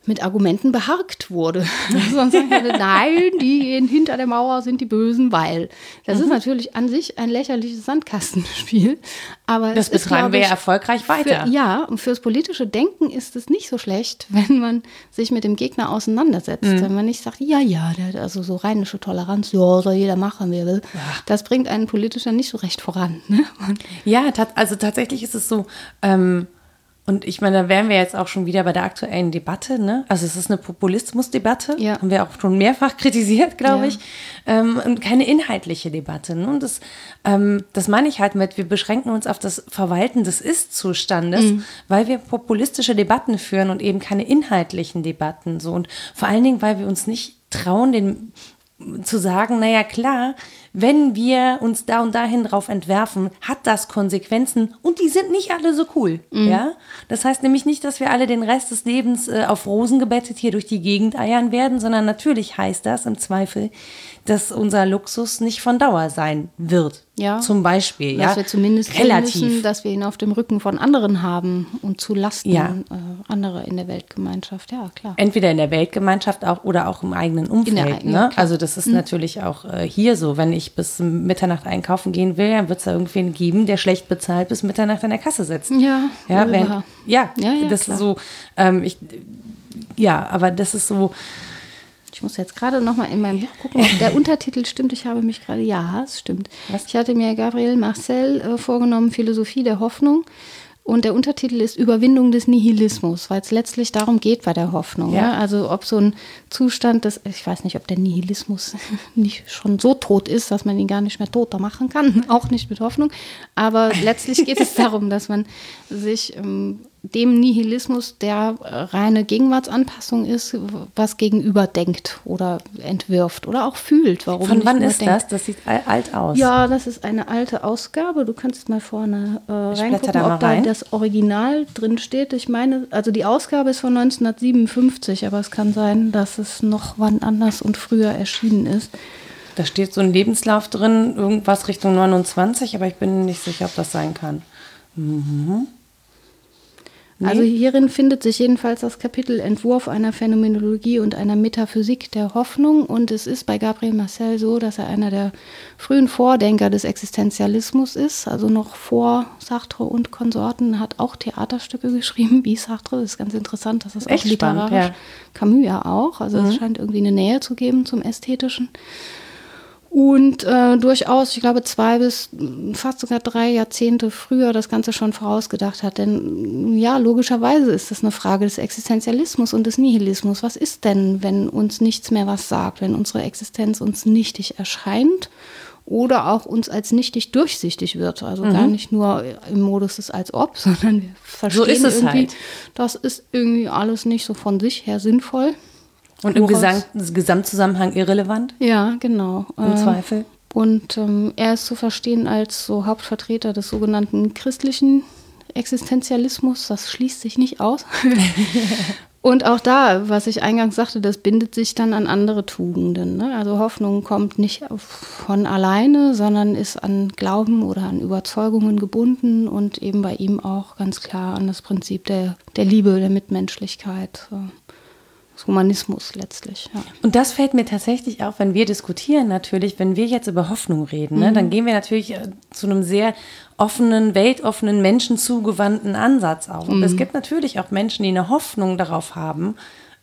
mit Argumenten beharkt wurde. Sonst sagen würde, nein, die hinter der Mauer sind die Bösen, weil. Das mhm. ist natürlich an sich ein lächerliches Sandkastenspiel. Aber das betreiben ist, wir ja erfolgreich weiter. Für, ja, und fürs politische Denken ist es nicht so schlecht, wenn man sich mit dem Gegner auseinandersetzt. Mhm. Wenn man nicht sagt, ja, ja, der, also so rheinische Toleranz, ja, soll jeder machen, wie er will. Ja. Das bringt einen politischer nicht so recht voran. Ne? Ja, also tatsächlich ist es so, ähm, und ich meine, da wären wir jetzt auch schon wieder bei der aktuellen Debatte. Ne? Also es ist eine Populismusdebatte, ja. haben wir auch schon mehrfach kritisiert, glaube ja. ich. Ähm, und keine inhaltliche Debatte. Ne? Und das, ähm, das meine ich halt mit, wir beschränken uns auf das Verwalten des Ist-Zustandes, mhm. weil wir populistische Debatten führen und eben keine inhaltlichen Debatten. So. Und vor allen Dingen, weil wir uns nicht trauen, den zu sagen, naja klar, wenn wir uns da und dahin drauf entwerfen, hat das Konsequenzen und die sind nicht alle so cool. Mhm. Ja? Das heißt nämlich nicht, dass wir alle den Rest des Lebens äh, auf Rosen gebettet hier durch die Gegend eiern werden, sondern natürlich heißt das im Zweifel, dass unser Luxus nicht von Dauer sein wird. Ja. Zum Beispiel. Dass ja. wir zumindest relativ. Müssen, dass wir ihn auf dem Rücken von anderen haben und zu Lasten ja. äh, anderer in der Weltgemeinschaft. Ja, klar. Entweder in der Weltgemeinschaft auch oder auch im eigenen Umfeld. Eigenen, ne? Also das ist mhm. natürlich auch äh, hier so. Wenn ich bis Mitternacht einkaufen gehen will, dann wird es da irgendwen geben, der schlecht bezahlt bis Mitternacht an der Kasse sitzt. Ja, ja, wenn, ja, ja, ja, das klar. ist so. Ähm, ich, ja, aber das ist so ich muss jetzt gerade noch mal in meinem Buch gucken, ob der Untertitel stimmt. Ich habe mich gerade, ja, es stimmt. Was? Ich hatte mir Gabriel Marcel äh, vorgenommen, Philosophie der Hoffnung. Und der Untertitel ist Überwindung des Nihilismus, weil es letztlich darum geht bei der Hoffnung. Ja. ja. Also ob so ein Zustand des, ich weiß nicht, ob der Nihilismus nicht schon so tot ist, dass man ihn gar nicht mehr toter machen kann, auch nicht mit Hoffnung. Aber letztlich geht es darum, dass man sich ähm, dem Nihilismus, der äh, reine Gegenwartsanpassung ist, was gegenüber denkt oder entwirft oder auch fühlt. Warum Von wann ist denkt. das? Das sieht alt aus. Ja, das ist eine alte Ausgabe. Du kannst mal vorne äh, reingucken, da ob da rein. das Original drin steht. Ich meine, also die Ausgabe ist von 1957, aber es kann sein, dass es noch wann anders und früher erschienen ist. Da steht so ein Lebenslauf drin, irgendwas Richtung 29, aber ich bin nicht sicher, ob das sein kann. Mhm. Nee. Also hierin findet sich jedenfalls das Kapitel Entwurf einer Phänomenologie und einer Metaphysik der Hoffnung. Und es ist bei Gabriel Marcel so, dass er einer der frühen Vordenker des Existenzialismus ist. Also noch vor Sartre und Konsorten hat auch Theaterstücke geschrieben, wie Sartre. Das ist ganz interessant, das ist Echt auch literarisch. Spannend, ja. Camus ja auch. Also mhm. es scheint irgendwie eine Nähe zu geben zum Ästhetischen und äh, durchaus, ich glaube, zwei bis fast sogar drei Jahrzehnte früher das Ganze schon vorausgedacht hat. Denn ja, logischerweise ist das eine Frage des Existenzialismus und des Nihilismus. Was ist denn, wenn uns nichts mehr was sagt, wenn unsere Existenz uns nichtig erscheint oder auch uns als nichtig durchsichtig wird? Also mhm. gar nicht nur im Modus des als ob, sondern wir verstehen so irgendwie, halt. das ist irgendwie alles nicht so von sich her sinnvoll. Und im Gesang, Gesamtzusammenhang irrelevant? Ja, genau. Im äh, Zweifel. Und ähm, er ist zu verstehen als so Hauptvertreter des sogenannten christlichen Existenzialismus. Das schließt sich nicht aus. Und auch da, was ich eingangs sagte, das bindet sich dann an andere Tugenden. Ne? Also Hoffnung kommt nicht von alleine, sondern ist an Glauben oder an Überzeugungen gebunden und eben bei ihm auch ganz klar an das Prinzip der, der Liebe, der Mitmenschlichkeit. So Humanismus letztlich. Ja. Und das fällt mir tatsächlich auch, wenn wir diskutieren, natürlich, wenn wir jetzt über Hoffnung reden, ne, mhm. dann gehen wir natürlich äh, zu einem sehr offenen, weltoffenen, menschenzugewandten Ansatz auch. Und mhm. es gibt natürlich auch Menschen, die eine Hoffnung darauf haben,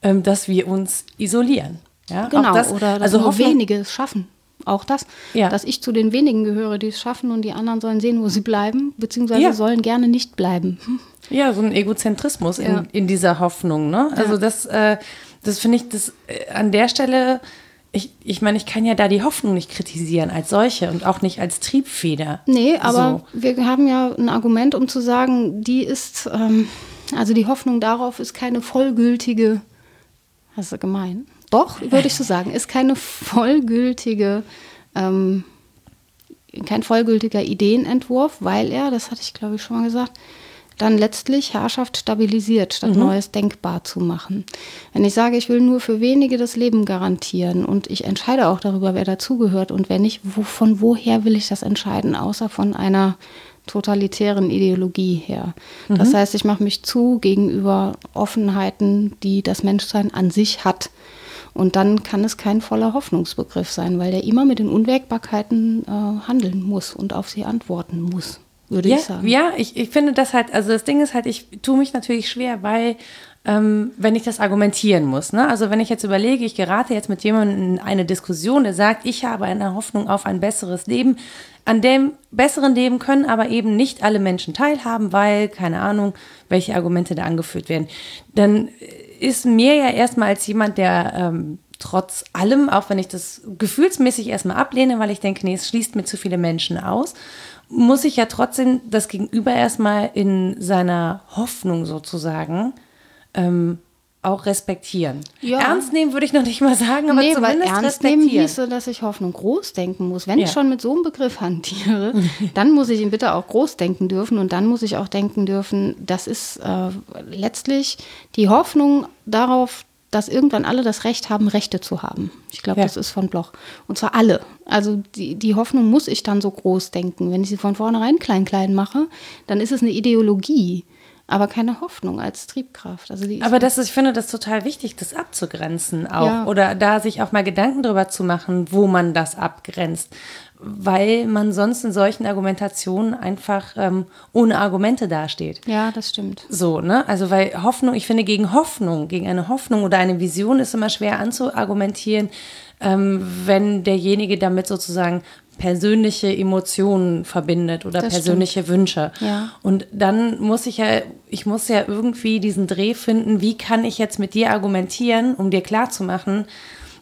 ähm, dass wir uns isolieren. Ja, genau, das, oder dass also nur wenige es schaffen. Auch das, ja. dass ich zu den wenigen gehöre, die es schaffen und die anderen sollen sehen, wo sie bleiben, beziehungsweise ja. sollen gerne nicht bleiben. Ja, so ein Egozentrismus ja. in, in dieser Hoffnung. Ne? Also das, äh, das finde ich, das äh, an der Stelle, ich, ich meine, ich kann ja da die Hoffnung nicht kritisieren als solche und auch nicht als Triebfeder. Nee, aber so. wir haben ja ein Argument, um zu sagen, die ist, ähm, also die Hoffnung darauf ist keine vollgültige, hast du gemein? Doch, würde ich so sagen, ist keine vollgültige ähm, kein vollgültiger Ideenentwurf, weil er, das hatte ich glaube ich schon mal gesagt, dann letztlich Herrschaft stabilisiert, statt mhm. Neues denkbar zu machen. Wenn ich sage, ich will nur für wenige das Leben garantieren und ich entscheide auch darüber, wer dazugehört und wer nicht, wo, von woher will ich das entscheiden, außer von einer totalitären Ideologie her. Mhm. Das heißt, ich mache mich zu gegenüber Offenheiten, die das Menschsein an sich hat. Und dann kann es kein voller Hoffnungsbegriff sein, weil der immer mit den Unwägbarkeiten äh, handeln muss und auf sie antworten muss würde ja, ich sagen. Ja, ich, ich finde das halt, also das Ding ist halt, ich tue mich natürlich schwer, weil ähm, wenn ich das argumentieren muss. Ne? Also wenn ich jetzt überlege, ich gerate jetzt mit jemandem in eine Diskussion, der sagt, ich habe eine Hoffnung auf ein besseres Leben, an dem besseren Leben können aber eben nicht alle Menschen teilhaben, weil, keine Ahnung, welche Argumente da angeführt werden. Dann ist mir ja erstmal als jemand, der ähm, trotz allem, auch wenn ich das gefühlsmäßig erstmal ablehne, weil ich denke, nee, es schließt mir zu viele Menschen aus, muss ich ja trotzdem das Gegenüber erstmal in seiner Hoffnung sozusagen ähm, auch respektieren. Ja. Ernst nehmen würde ich noch nicht mal sagen, aber nee, zumindest ernst respektieren. nehmen hieße, dass ich Hoffnung groß denken muss. Wenn ja. ich schon mit so einem Begriff hantiere, dann muss ich ihn bitte auch groß denken dürfen und dann muss ich auch denken dürfen, das ist äh, letztlich die Hoffnung darauf, dass irgendwann alle das Recht haben, Rechte zu haben. Ich glaube, ja. das ist von Bloch. Und zwar alle. Also die, die Hoffnung muss ich dann so groß denken. Wenn ich sie von vornherein klein-klein mache, dann ist es eine Ideologie, aber keine Hoffnung als Triebkraft. Also aber das ist, ich finde das total wichtig, das abzugrenzen auch. Ja. Oder da sich auch mal Gedanken darüber zu machen, wo man das abgrenzt weil man sonst in solchen Argumentationen einfach ähm, ohne Argumente dasteht. Ja, das stimmt. So, ne? Also, weil Hoffnung, ich finde, gegen Hoffnung, gegen eine Hoffnung oder eine Vision ist immer schwer anzuargumentieren, ähm, wenn derjenige damit sozusagen persönliche Emotionen verbindet oder das persönliche stimmt. Wünsche. Ja. Und dann muss ich ja, ich muss ja irgendwie diesen Dreh finden, wie kann ich jetzt mit dir argumentieren, um dir klarzumachen,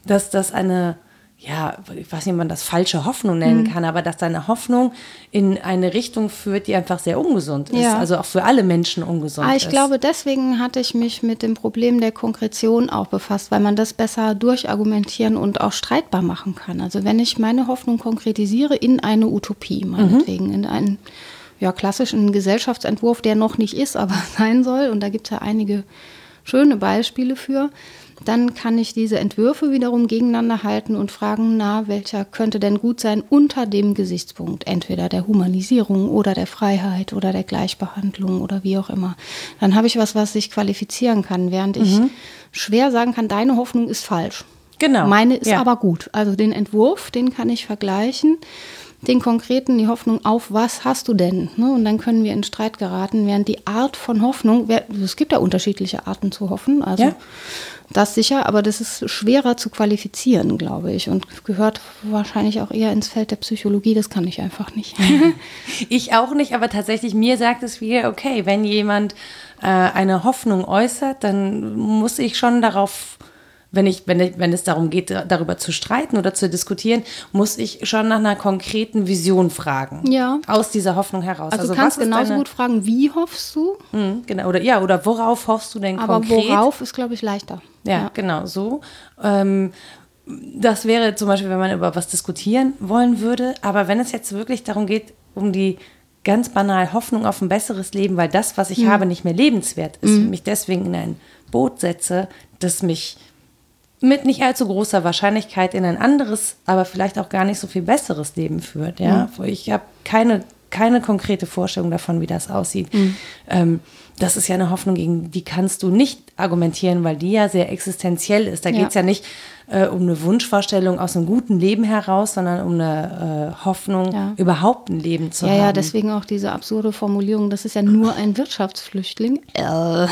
dass das eine ja, ich weiß nicht, ob man das falsche Hoffnung nennen mhm. kann, aber dass deine Hoffnung in eine Richtung führt, die einfach sehr ungesund ist. Ja. Also auch für alle Menschen ungesund ah, ich ist. Ich glaube, deswegen hatte ich mich mit dem Problem der Konkretion auch befasst, weil man das besser durchargumentieren und auch streitbar machen kann. Also wenn ich meine Hoffnung konkretisiere in eine Utopie, meinetwegen, mhm. in einen ja, klassischen Gesellschaftsentwurf, der noch nicht ist, aber sein soll, und da gibt es ja einige schöne Beispiele für, dann kann ich diese Entwürfe wiederum gegeneinander halten und fragen, na, welcher könnte denn gut sein unter dem Gesichtspunkt, entweder der Humanisierung oder der Freiheit oder der Gleichbehandlung oder wie auch immer. Dann habe ich was, was sich qualifizieren kann, während ich mhm. schwer sagen kann, deine Hoffnung ist falsch. Genau. Meine ist ja. aber gut. Also den Entwurf, den kann ich vergleichen den konkreten, die Hoffnung auf, was hast du denn? Ne? Und dann können wir in Streit geraten, während die Art von Hoffnung, es gibt ja unterschiedliche Arten zu hoffen, also ja. Das sicher, aber das ist schwerer zu qualifizieren, glaube ich, und gehört wahrscheinlich auch eher ins Feld der Psychologie, das kann ich einfach nicht. ich auch nicht, aber tatsächlich mir sagt es wieder, okay, wenn jemand äh, eine Hoffnung äußert, dann muss ich schon darauf wenn ich, wenn, ich, wenn es darum geht, darüber zu streiten oder zu diskutieren, muss ich schon nach einer konkreten Vision fragen. Ja. Aus dieser Hoffnung heraus. Also, also du kannst genauso deine, gut fragen, wie hoffst du? Mh, genau, oder ja, oder worauf hoffst du denn Aber konkret? Aber worauf ist, glaube ich, leichter. Ja, ja. genau, so. Ähm, das wäre zum Beispiel, wenn man über was diskutieren wollen würde. Aber wenn es jetzt wirklich darum geht, um die ganz banal Hoffnung auf ein besseres Leben, weil das, was ich habe, nicht mehr lebenswert ist, und mich deswegen in ein Boot setze, das mich mit nicht allzu großer Wahrscheinlichkeit in ein anderes, aber vielleicht auch gar nicht so viel besseres Leben führt. Ja, ich habe keine keine konkrete Vorstellung davon, wie das aussieht. Ähm, das ist ja eine Hoffnung, gegen die kannst du nicht argumentieren, weil die ja sehr existenziell ist. Da Ja. geht es ja nicht äh, um eine Wunschvorstellung aus einem guten Leben heraus, sondern um eine äh, Hoffnung, Ja. überhaupt ein Leben zu Ja, haben. ja, deswegen auch diese absurde Formulierung, das ist ja nur ein Wirtschaftsflüchtling. Äh,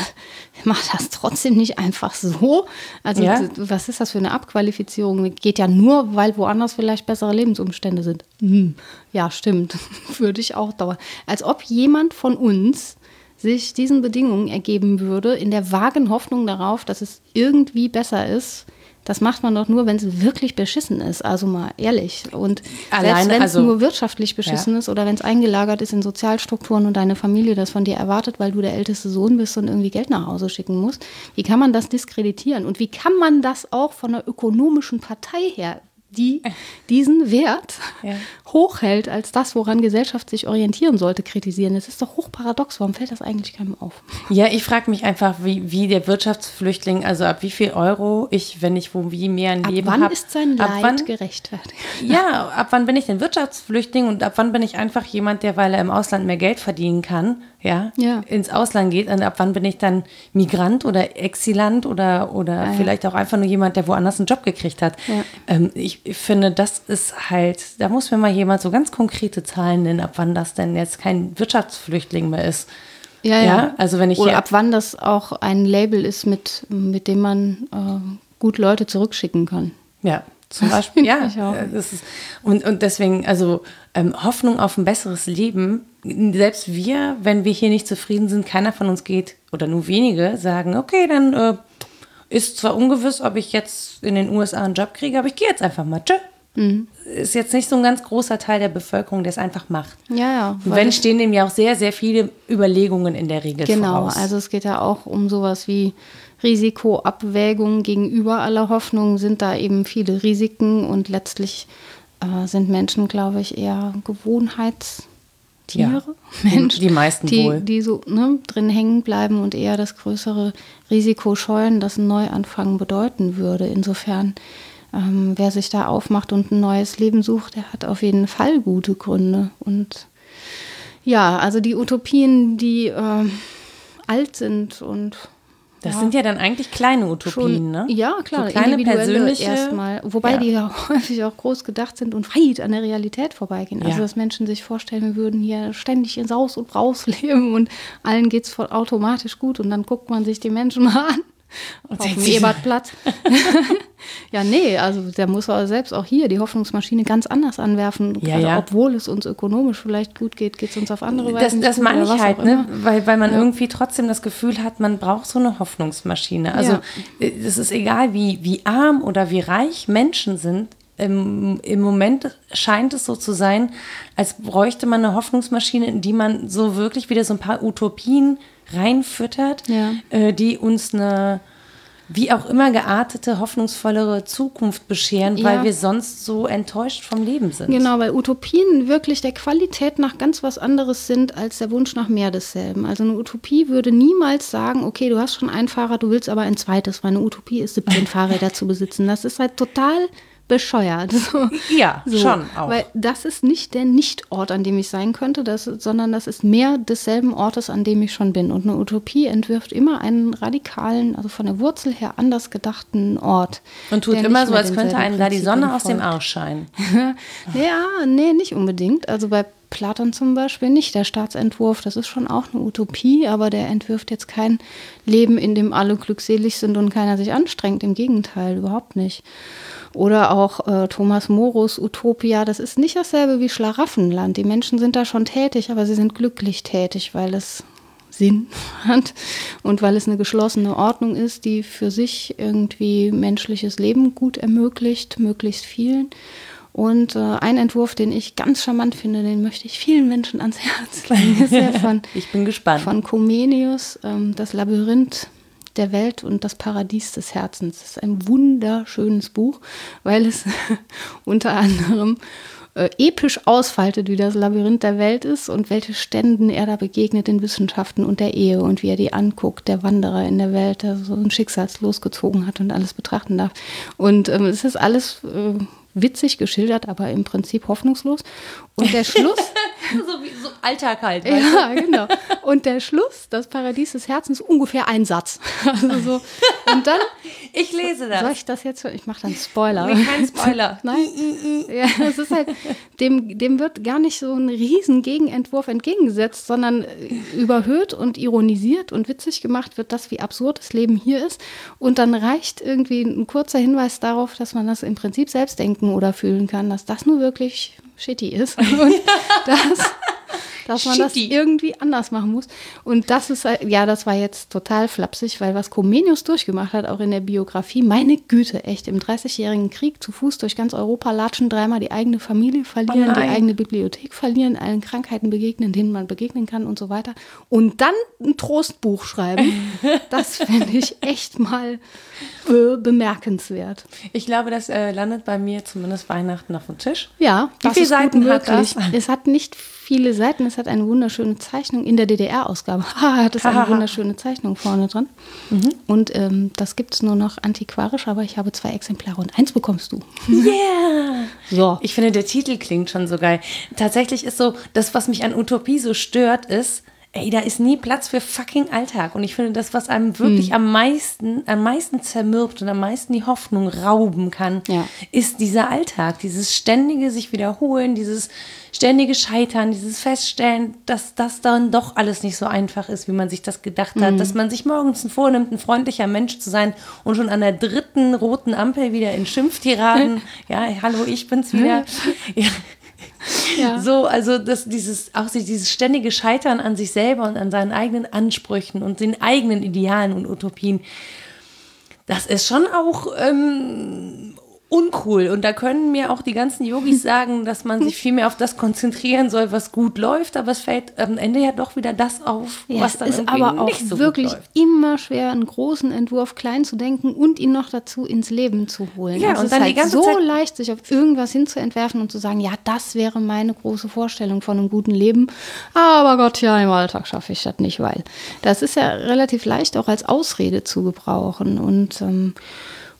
macht das trotzdem nicht einfach so? Also, Ja. was ist das für eine Abqualifizierung? Geht ja nur, weil woanders vielleicht bessere Lebensumstände sind. Hm. Ja, stimmt. Würde ich auch dauern. Als ob jemand von uns sich diesen Bedingungen ergeben würde, in der vagen Hoffnung darauf, dass es irgendwie besser ist. Das macht man doch nur, wenn es wirklich beschissen ist. Also mal ehrlich. Und Alleine, selbst wenn es also- nur wirtschaftlich beschissen ist oder wenn es eingelagert ist in Sozialstrukturen und deine Familie das von dir erwartet, weil du der älteste Sohn bist und irgendwie Geld nach Hause schicken musst, wie kann man das diskreditieren? Und wie kann man das auch von einer ökonomischen Partei her, die diesen Wert Ja. hochhält als das, woran Gesellschaft sich orientieren sollte, kritisieren? Das ist doch hochparadox. Warum fällt das eigentlich keinem auf? Ja, ich frage mich einfach, wie, wie der Wirtschaftsflüchtling, also ab wie viel Euro ich, wenn ich wo wie mehr ein Ab Leben wann habe. ist sein ab Leid wann, gerechtfertigt? Ja, ab wann bin ich denn Wirtschaftsflüchtling und ab wann bin ich einfach jemand, der, weil er im Ausland mehr Geld verdienen kann, ja, Ja. ins Ausland geht. Und ab wann bin ich dann Migrant oder Exilant oder, oder ja. vielleicht auch einfach nur jemand, der woanders einen Job gekriegt hat. Ähm, ich finde, das ist halt, da muss mir mal jemand so ganz konkrete Zahlen nennen, ab wann das denn jetzt kein Wirtschaftsflüchtling mehr ist. Ja, Ja, also wenn ich Oder ab wann das auch ein Label ist, mit, mit dem man äh, gut Leute zurückschicken kann. Ja, zum Beispiel, ja. Ich auch. Das ist, und, und deswegen, also ähm, Hoffnung auf ein besseres Leben, selbst wir, wenn wir hier nicht zufrieden sind, keiner von uns geht, oder nur wenige, sagen, okay, dann äh, ist zwar ungewiss, ob ich jetzt in den USA einen Job kriege, aber ich gehe jetzt einfach mal. Tschö. Mhm. Ist jetzt nicht so ein ganz großer Teil der Bevölkerung, der es einfach macht. Ja, ja. Und wenn stehen dem ja auch sehr, sehr viele Überlegungen in der Regel Genau, voraus. also es geht ja auch um sowas wie Risikoabwägung gegenüber aller Hoffnung sind da eben viele Risiken und letztlich äh, sind Menschen, glaube ich, eher Gewohnheitstiere. Ja, die- Menschen, die meisten die, wohl. die so ne, drin hängen bleiben und eher das größere Risiko scheuen, das ein Neuanfang bedeuten würde. Insofern, ähm, wer sich da aufmacht und ein neues Leben sucht, der hat auf jeden Fall gute Gründe. Und ja, also die Utopien, die ähm, alt sind und das ja, sind ja dann eigentlich kleine Utopien, schon, ne? Ja, klar, So kleine persönliche. erstmal. Wobei Ja. die ja häufig auch groß gedacht sind und weit an der Realität vorbeigehen. Also, Ja. dass Menschen sich vorstellen, wir würden hier ständig in Saus und Braus leben und allen geht es automatisch gut und dann guckt man sich die Menschen mal an. Und auf dem Ebertplatz. ja, nee, also der muss aber selbst auch hier die Hoffnungsmaschine ganz anders anwerfen. Ja, Gerade ja. Obwohl es uns ökonomisch vielleicht gut geht, geht es uns auf andere Weise. Das, nicht das gut meine ich halt, ne? weil, weil man irgendwie trotzdem das Gefühl hat, man braucht so eine Hoffnungsmaschine. Also Ja. äh, es ist egal, wie, wie arm oder wie reich Menschen sind. Im, Im Moment scheint es so zu sein, als bräuchte man eine Hoffnungsmaschine, in die man so wirklich wieder so ein paar Utopien reinfüttert, Ja. äh, die uns eine wie auch immer geartete, hoffnungsvollere Zukunft bescheren, Ja. weil wir sonst so enttäuscht vom Leben sind. Genau, weil Utopien wirklich der Qualität nach ganz was anderes sind als der Wunsch nach mehr desselben. Also eine Utopie würde niemals sagen, okay, du hast schon ein Fahrrad, du willst aber ein zweites, weil eine Utopie ist 17 Fahrräder zu besitzen. Das ist halt total bescheuert. So. Ja, schon auch. Weil das ist nicht der Nichtort, an dem ich sein könnte, das, sondern das ist mehr desselben Ortes, an dem ich schon bin. Und eine Utopie entwirft immer einen radikalen, also von der Wurzel her anders gedachten Ort. Und tut immer so, als könnte einem da die Sonne aus dem. Arsch scheinen. Ja, nee, nicht unbedingt. Also bei Platon zum Beispiel nicht. Der Staatsentwurf, das ist schon auch eine Utopie, aber der entwirft jetzt kein Leben, in dem alle glückselig sind und keiner sich anstrengt. Im Gegenteil, überhaupt nicht. Oder auch äh, Thomas Morus Utopia, das ist nicht dasselbe wie Schlaraffenland. Die Menschen sind da schon tätig, aber sie sind glücklich tätig, weil es Sinn hat und weil es eine geschlossene Ordnung ist, die für sich irgendwie menschliches Leben gut ermöglicht, möglichst vielen. Und äh, ein Entwurf, den ich ganz charmant finde, den möchte ich vielen Menschen ans Herz legen, ist der von, Ich bin gespannt. von Comenius, ähm, das Labyrinth der Welt und das Paradies des Herzens. Das ist ein wunderschönes Buch, weil es unter anderem äh, episch ausfaltet, wie das Labyrinth der Welt ist und welche Ständen er da begegnet in Wissenschaften und der Ehe und wie er die anguckt, der Wanderer in der Welt, der so ein Schicksalslos gezogen hat und alles betrachten darf. Und ähm, es ist alles äh, witzig geschildert, aber im Prinzip hoffnungslos. Und der Schluss. so wie so Alltag halt. ja, genau. Und der Schluss, das Paradies des Herzens, ungefähr ein Satz. Also so. Und dann. Ich lese das. Soll ich das jetzt? Ich mache dann Spoiler. Nee, kein Spoiler. Nein. ja, es ist halt, dem, dem wird gar nicht so ein riesen Gegenentwurf entgegengesetzt, sondern überhöht und ironisiert und witzig gemacht wird das, wie absurd das Leben hier ist. Und dann reicht irgendwie ein kurzer Hinweis darauf, dass man das im Prinzip selbst denken oder fühlen kann, dass das nur wirklich shitty ist und dass, dass man das irgendwie anders machen muss. Und das ist, ja, das war jetzt total flapsig, weil was Comenius durchgemacht hat, auch in der Biografie, meine Güte, echt, im 30-jährigen Krieg zu Fuß durch ganz Europa latschen, dreimal die eigene Familie verlieren, oh die eigene Bibliothek verlieren, allen Krankheiten begegnen, denen man begegnen kann und so weiter. Und dann ein Trostbuch schreiben, das finde ich echt mal äh, bemerkenswert. Ich glaube, das äh, landet bei mir zumindest Weihnachten auf dem Tisch. Ja, wie viele Seiten hat das? Es hat nicht viele Seiten, es hat eine wunderschöne Zeichnung in der DDR-Ausgabe. hat es eine wunderschöne Zeichnung vorne dran. Mhm. Und ähm, das gibt es nur noch antiquarisch, aber ich habe zwei Exemplare und eins bekommst du. Yeah! so. Ich finde, der Titel klingt schon so geil. Tatsächlich ist so, das, was mich an Utopie so stört, ist, ey, da ist nie Platz für fucking Alltag. Und ich finde, das, was einem wirklich hm. am meisten, am meisten zermürbt und am meisten die Hoffnung rauben kann, ja. ist dieser Alltag. Dieses ständige sich wiederholen, dieses ständige Scheitern, dieses Feststellen, dass das dann doch alles nicht so einfach ist, wie man sich das gedacht hat. Hm. Dass man sich morgens vornimmt, ein freundlicher Mensch zu sein und schon an der dritten roten Ampel wieder in Schimpftiraden, ja, hallo, ich bin's wieder. ja ja. So, also das, dieses, auch dieses ständige Scheitern an sich selber und an seinen eigenen Ansprüchen und den eigenen Idealen und Utopien, das ist schon auch ähm, uncool. Und da können mir auch die ganzen Yogis sagen, dass man sich viel mehr auf das konzentrieren soll, was gut läuft, aber es fällt am Ende ja doch wieder das auf, ja, was dann ist aber auch so wirklich immer schwer, einen großen Entwurf klein zu denken und ihn noch dazu ins Leben zu holen. Ja, und dann es ist halt so Zeit leicht, sich auf irgendwas hinzuentwerfen und zu sagen, ja, das wäre meine große Vorstellung von einem guten Leben. Aber Gott, ja, im Alltag schaffe ich das nicht, weil das ist ja relativ leicht auch als Ausrede zu gebrauchen und ähm,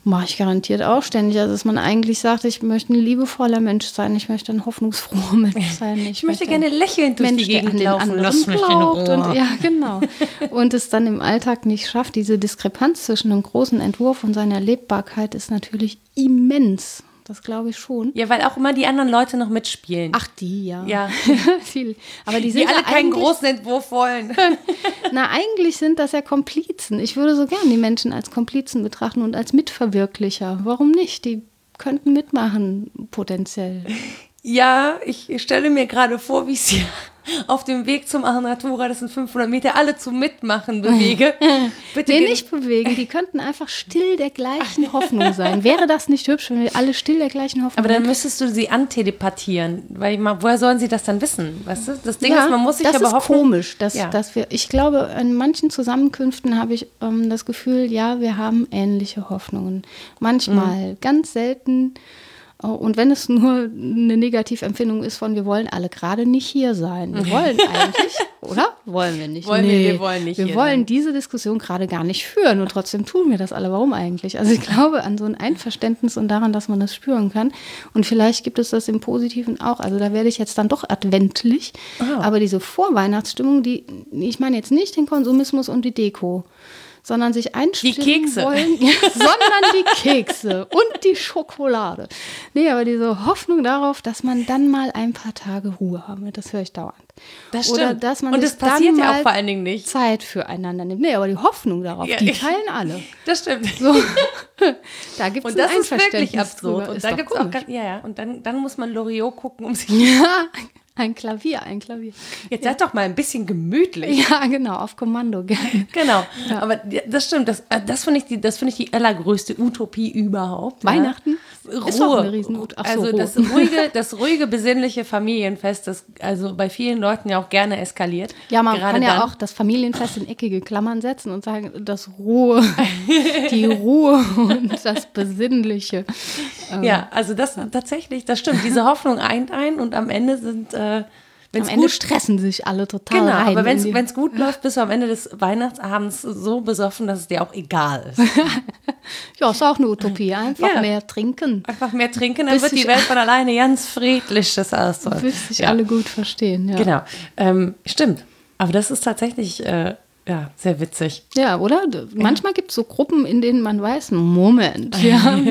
Mache ich garantiert auch ständig. Also, dass man eigentlich sagt, ich möchte ein liebevoller Mensch sein, ich möchte ein hoffnungsfroher Mensch sein. Ich, ich möchte gerne lächelnd durch Mensch, die Gegend laufen. Lass mich glaubt in und, Ja, genau. und es dann im Alltag nicht schafft. Diese Diskrepanz zwischen einem großen Entwurf und seiner Lebbarkeit ist natürlich immens. Das glaube ich schon. Ja, weil auch immer die anderen Leute noch mitspielen. Ach, die, ja. Ja. Viel. Aber die sind die alle keinen großen Entwurf wollen. Na, eigentlich sind das ja Komplizen. Ich würde so gern die Menschen als Komplizen betrachten und als Mitverwirklicher. Warum nicht? Die könnten mitmachen, potenziell. Ja, ich stelle mir gerade vor, wie es hier auf dem Weg zum Arnatura, das sind 500 Meter, alle zum Mitmachen bewege. Bitte nee, nicht bewegen. Die könnten einfach still der gleichen Hoffnung sein. Wäre das nicht hübsch, wenn wir alle still der gleichen Hoffnung Aber dann müsstest du sie antelepathieren. Weil woher sollen sie das dann wissen? Weißt du? Das Ding ja, ist, man muss sich das aber ist hoffen. komisch, dass, ja. dass wir, ich glaube, in manchen Zusammenkünften habe ich ähm, das Gefühl, ja, wir haben ähnliche Hoffnungen. Manchmal, mhm. ganz selten und wenn es nur eine Negativempfindung ist von, wir wollen alle gerade nicht hier sein. Wir wollen eigentlich, oder? Wollen wir nicht. Wollen nee, wir, wir wollen nicht. Wir wollen sein. diese Diskussion gerade gar nicht führen und trotzdem tun wir das alle. Warum eigentlich? Also ich glaube an so ein Einverständnis und daran, dass man das spüren kann. Und vielleicht gibt es das im Positiven auch. Also da werde ich jetzt dann doch adventlich. Oh. Aber diese Vorweihnachtsstimmung, die, ich meine jetzt nicht den Konsumismus und die Deko sondern sich einstimmen die Kekse. wollen, sondern die Kekse und die Schokolade. Nee, aber diese Hoffnung darauf, dass man dann mal ein paar Tage Ruhe haben wird, das höre ich dauernd. Das stimmt. Oder dass man und das passiert ja auch vor allen Dingen nicht. Zeit füreinander nimmt. Nee, aber die Hoffnung darauf, ja, die teilen alle. Das stimmt. So. da gibt es ein das ist wirklich absurd. Und da gibt's auch, ja, ja. Und dann, dann muss man Loriot gucken, um sich. Ja, ein Klavier, ein Klavier. Jetzt ja. seid doch mal ein bisschen gemütlich. Ja, genau, auf Kommando. Genau, ja. aber das stimmt, das, äh, das finde ich, die, find ich die allergrößte Utopie überhaupt. Weihnachten? Ist auch Ruhe. eine Riesenut. Ach so, also Ruhe. das ruhige, das ruhige, besinnliche Familienfest, das also bei vielen Leuten ja auch gerne eskaliert. Ja, man Gerade kann ja dann. auch das Familienfest in eckige Klammern setzen und sagen, das Ruhe, die Ruhe und das Besinnliche. Ja, also das tatsächlich, das stimmt. Diese Hoffnung eint ein und am Ende sind, äh, wenn Am es Ende gut stressen sich alle total Genau, aber wenn es gut läuft, bist du am Ende des Weihnachtsabends so besoffen, dass es dir auch egal ist. ja, ist auch eine Utopie. Einfach Ja. mehr trinken, Einfach mehr trinken, dann Bis wird die Welt von alleine ganz friedlich. Das alles so. bis sich ja. alle gut verstehen. Ja. Genau, ähm, stimmt. Aber das ist tatsächlich äh, ja, sehr witzig. Ja, oder? Manchmal gibt es so Gruppen, in denen man weiß, Moment, wir haben,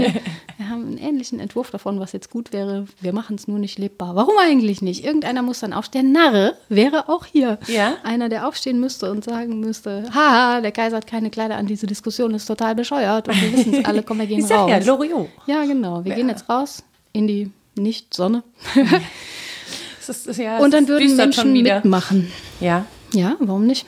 wir haben einen ähnlichen Entwurf davon, was jetzt gut wäre. Wir machen es nur nicht lebbar. Warum eigentlich nicht? Irgendeiner muss dann aufstehen. Narre wäre auch hier. Ja. Einer, der aufstehen müsste und sagen müsste, haha, der Kaiser hat keine Kleider an, diese Diskussion ist total bescheuert. Und wir wissen es alle, komm, wir gehen Ich raus. ja, Loriot. ja, genau. Wir gehen jetzt raus in die Nicht-Sonne. Ist, ja, und dann würden Menschen schon wieder. mitmachen. Ja, Ja, warum nicht?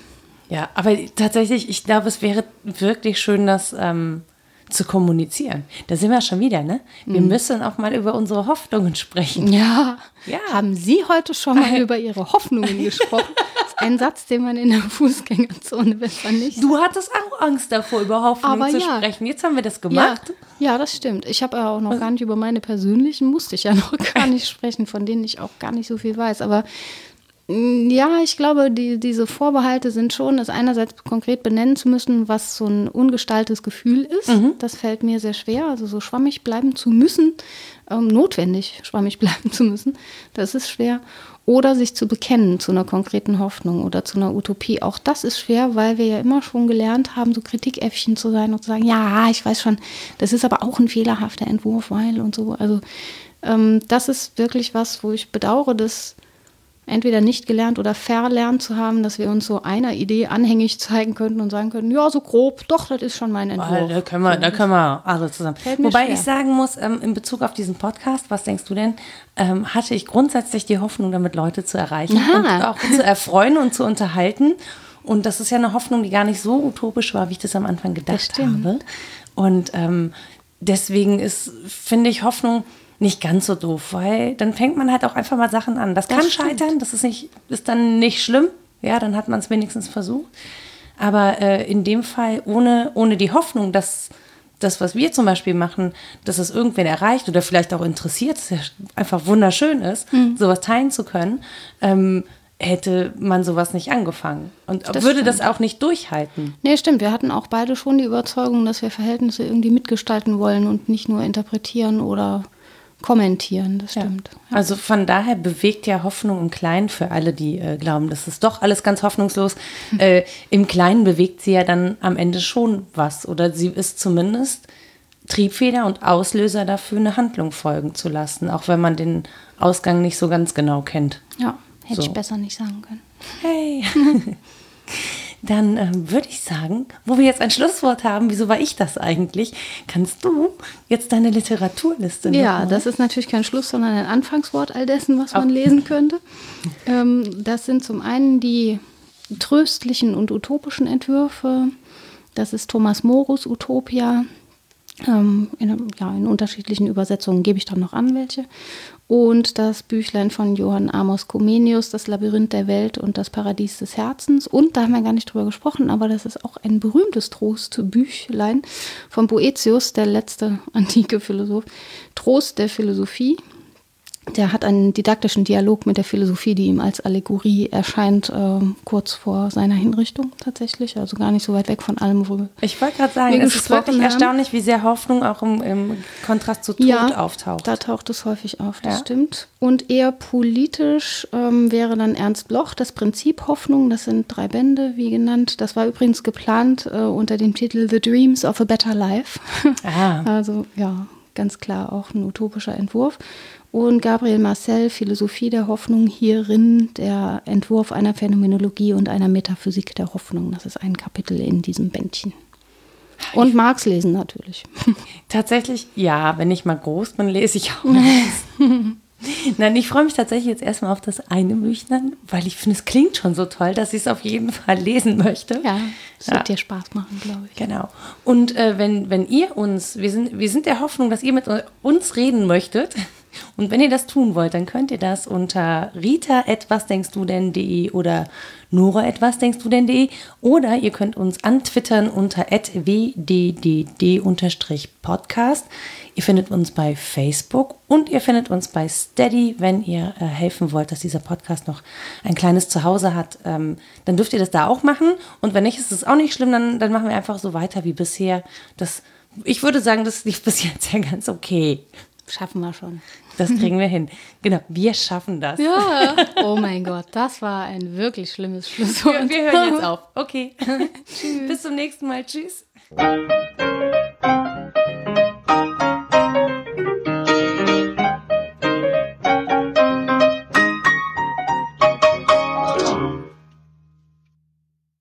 ja, aber tatsächlich, ich glaube, es wäre wirklich schön, das ähm, zu kommunizieren. Da sind wir schon wieder, ne? Wir müssen auch mal über unsere Hoffnungen sprechen. Ja. Ja. Haben Sie heute schon mal über Ihre Hoffnungen gesprochen? Das ist ein Satz, den man in der Fußgängerzone besser nicht Du hattest auch Angst davor, über Hoffnung Aber zu ja. sprechen. Jetzt haben wir das ja, gemacht. ja, das stimmt. Ich habe ja auch noch gar nicht über meine persönlichen, musste ich ja noch gar nicht sprechen, von denen ich auch gar nicht so viel weiß. Aber ja, ich glaube, die, diese Vorbehalte sind schon, es einerseits konkret benennen zu müssen, was so ein ungestaltes Gefühl ist. Das fällt mir sehr schwer. Also so schwammig bleiben zu müssen, ähm, notwendig schwammig bleiben zu müssen, das ist schwer. Oder sich zu bekennen zu einer konkreten Hoffnung oder zu einer Utopie. Auch das ist schwer, weil wir ja immer schon gelernt haben, so Kritikäffchen zu sein und zu sagen, ja, ich weiß schon, das ist aber auch ein fehlerhafter Entwurf, weil und so. Also ähm, das ist wirklich was, wo ich bedauere, dass entweder nicht gelernt oder verlernt zu haben, dass wir uns so einer Idee anhängig zeigen könnten und sagen können, ja, so grob, doch, das ist schon mein Entwurf. Weil Da können wir, da können wir alle zusammen. Wobei schwer. ich sagen muss, ähm, in Bezug auf diesen Podcast, was denkst du denn, ähm, hatte ich grundsätzlich die Hoffnung, damit Leute zu erreichen Aha. und auch zu erfreuen und zu unterhalten. Und das ist ja eine Hoffnung, die gar nicht so utopisch war, wie ich das am Anfang gedacht habe. Und ähm, deswegen ist, finde ich, Hoffnung nicht ganz so doof, weil dann fängt man halt auch einfach mal Sachen an. Das, kann stimmt. scheitern, das ist, nicht, ist dann nicht schlimm. Ja, dann hat man es wenigstens versucht. Aber äh, in dem Fall ohne, ohne die Hoffnung, dass das, was wir zum Beispiel machen, dass es irgendwen erreicht oder vielleicht auch interessiert, dass ja einfach wunderschön ist, sowas teilen zu können, ähm, hätte man sowas nicht angefangen und Das würde das stimmt. auch nicht durchhalten. Nee, stimmt. Wir hatten auch beide schon die Überzeugung, dass wir Verhältnisse irgendwie mitgestalten wollen und nicht nur interpretieren oder kommentieren. Das stimmt. Also von daher bewegt ja Hoffnung im Kleinen für alle, die äh, glauben, das ist doch alles ganz hoffnungslos. Äh, Im Kleinen bewegt sie ja dann am Ende schon was oder sie ist zumindest Triebfeder und Auslöser dafür, eine Handlung folgen zu lassen, auch wenn man den Ausgang nicht so ganz genau kennt. Ja, hätte So. ich besser nicht sagen können. Hey. Dann ähm, würde ich sagen, wo wir jetzt ein Schlusswort haben, wieso war ich das eigentlich? Kannst du jetzt deine Literaturliste Ja, noch mal? das ist natürlich kein Schluss, sondern ein Anfangswort all dessen, was man lesen könnte. Ähm, das sind zum einen die tröstlichen und utopischen Entwürfe. Das ist Thomas Morus Utopia. Ähm, in, ja, in unterschiedlichen Übersetzungen gebe ich dann noch an, welche. Und das Büchlein von Johann Amos Comenius, Das Labyrinth der Welt und das Paradies des Herzens. Und da haben wir gar nicht drüber gesprochen, aber das ist auch ein berühmtes Trostbüchlein von Boetius, der letzte antike Philosoph. Trost der Philosophie. Der hat einen didaktischen Dialog mit der Philosophie, die ihm als Allegorie erscheint, ähm, kurz vor seiner Hinrichtung tatsächlich. Also gar nicht so weit weg von allem, worüber Ich wollte gerade sagen, es ist wirklich haben. erstaunlich, wie sehr Hoffnung auch im, im Kontrast zu Tod auftaucht. Da taucht es häufig auf, das Ja. stimmt. Und eher politisch ähm, wäre dann Ernst Bloch, das Prinzip Hoffnung. Das sind drei Bände, wie genannt. Das war übrigens geplant äh, unter dem Titel The Dreams of a Better Life. Ah. Also ja, ganz klar auch ein utopischer Entwurf. Und Gabriel Marcel, Philosophie der Hoffnung, hierin der Entwurf einer Phänomenologie und einer Metaphysik der Hoffnung. Das ist ein Kapitel in diesem Bändchen. Und Marx lesen natürlich. Tatsächlich, ja, wenn ich mal groß bin, lese ich auch. Nein, ich freue mich tatsächlich jetzt erstmal auf das eine Büchlein, weil ich finde, es klingt schon so toll, dass ich es auf jeden Fall lesen möchte. Ja, es ja. wird dir Spaß machen, glaube ich. Genau. Und äh, wenn, wenn ihr uns, wir sind, wir sind der Hoffnung, dass ihr mit uns reden möchtet, und wenn ihr das tun wollt, dann könnt ihr das unter rita etwas denkst du denn.de oder nora etwas denkst du denn.de oder ihr könnt uns antwittern unter wddd-podcast. Ihr findet uns bei Facebook und ihr findet uns bei Steady, wenn ihr äh, helfen wollt, dass dieser Podcast noch ein kleines Zuhause hat. Ähm, dann dürft ihr das da auch machen. Und wenn nicht, ist es auch nicht schlimm, dann, dann machen wir einfach so weiter wie bisher. Das, ich würde sagen, das lief bis jetzt ja ganz okay. Schaffen wir schon. Das kriegen wir hin. Genau, wir schaffen das. Ja. Oh mein Gott, das war ein wirklich schlimmes Schlusswort. Wir, wir hören jetzt auf. Okay. Tschüss. Bis zum nächsten Mal. Tschüss.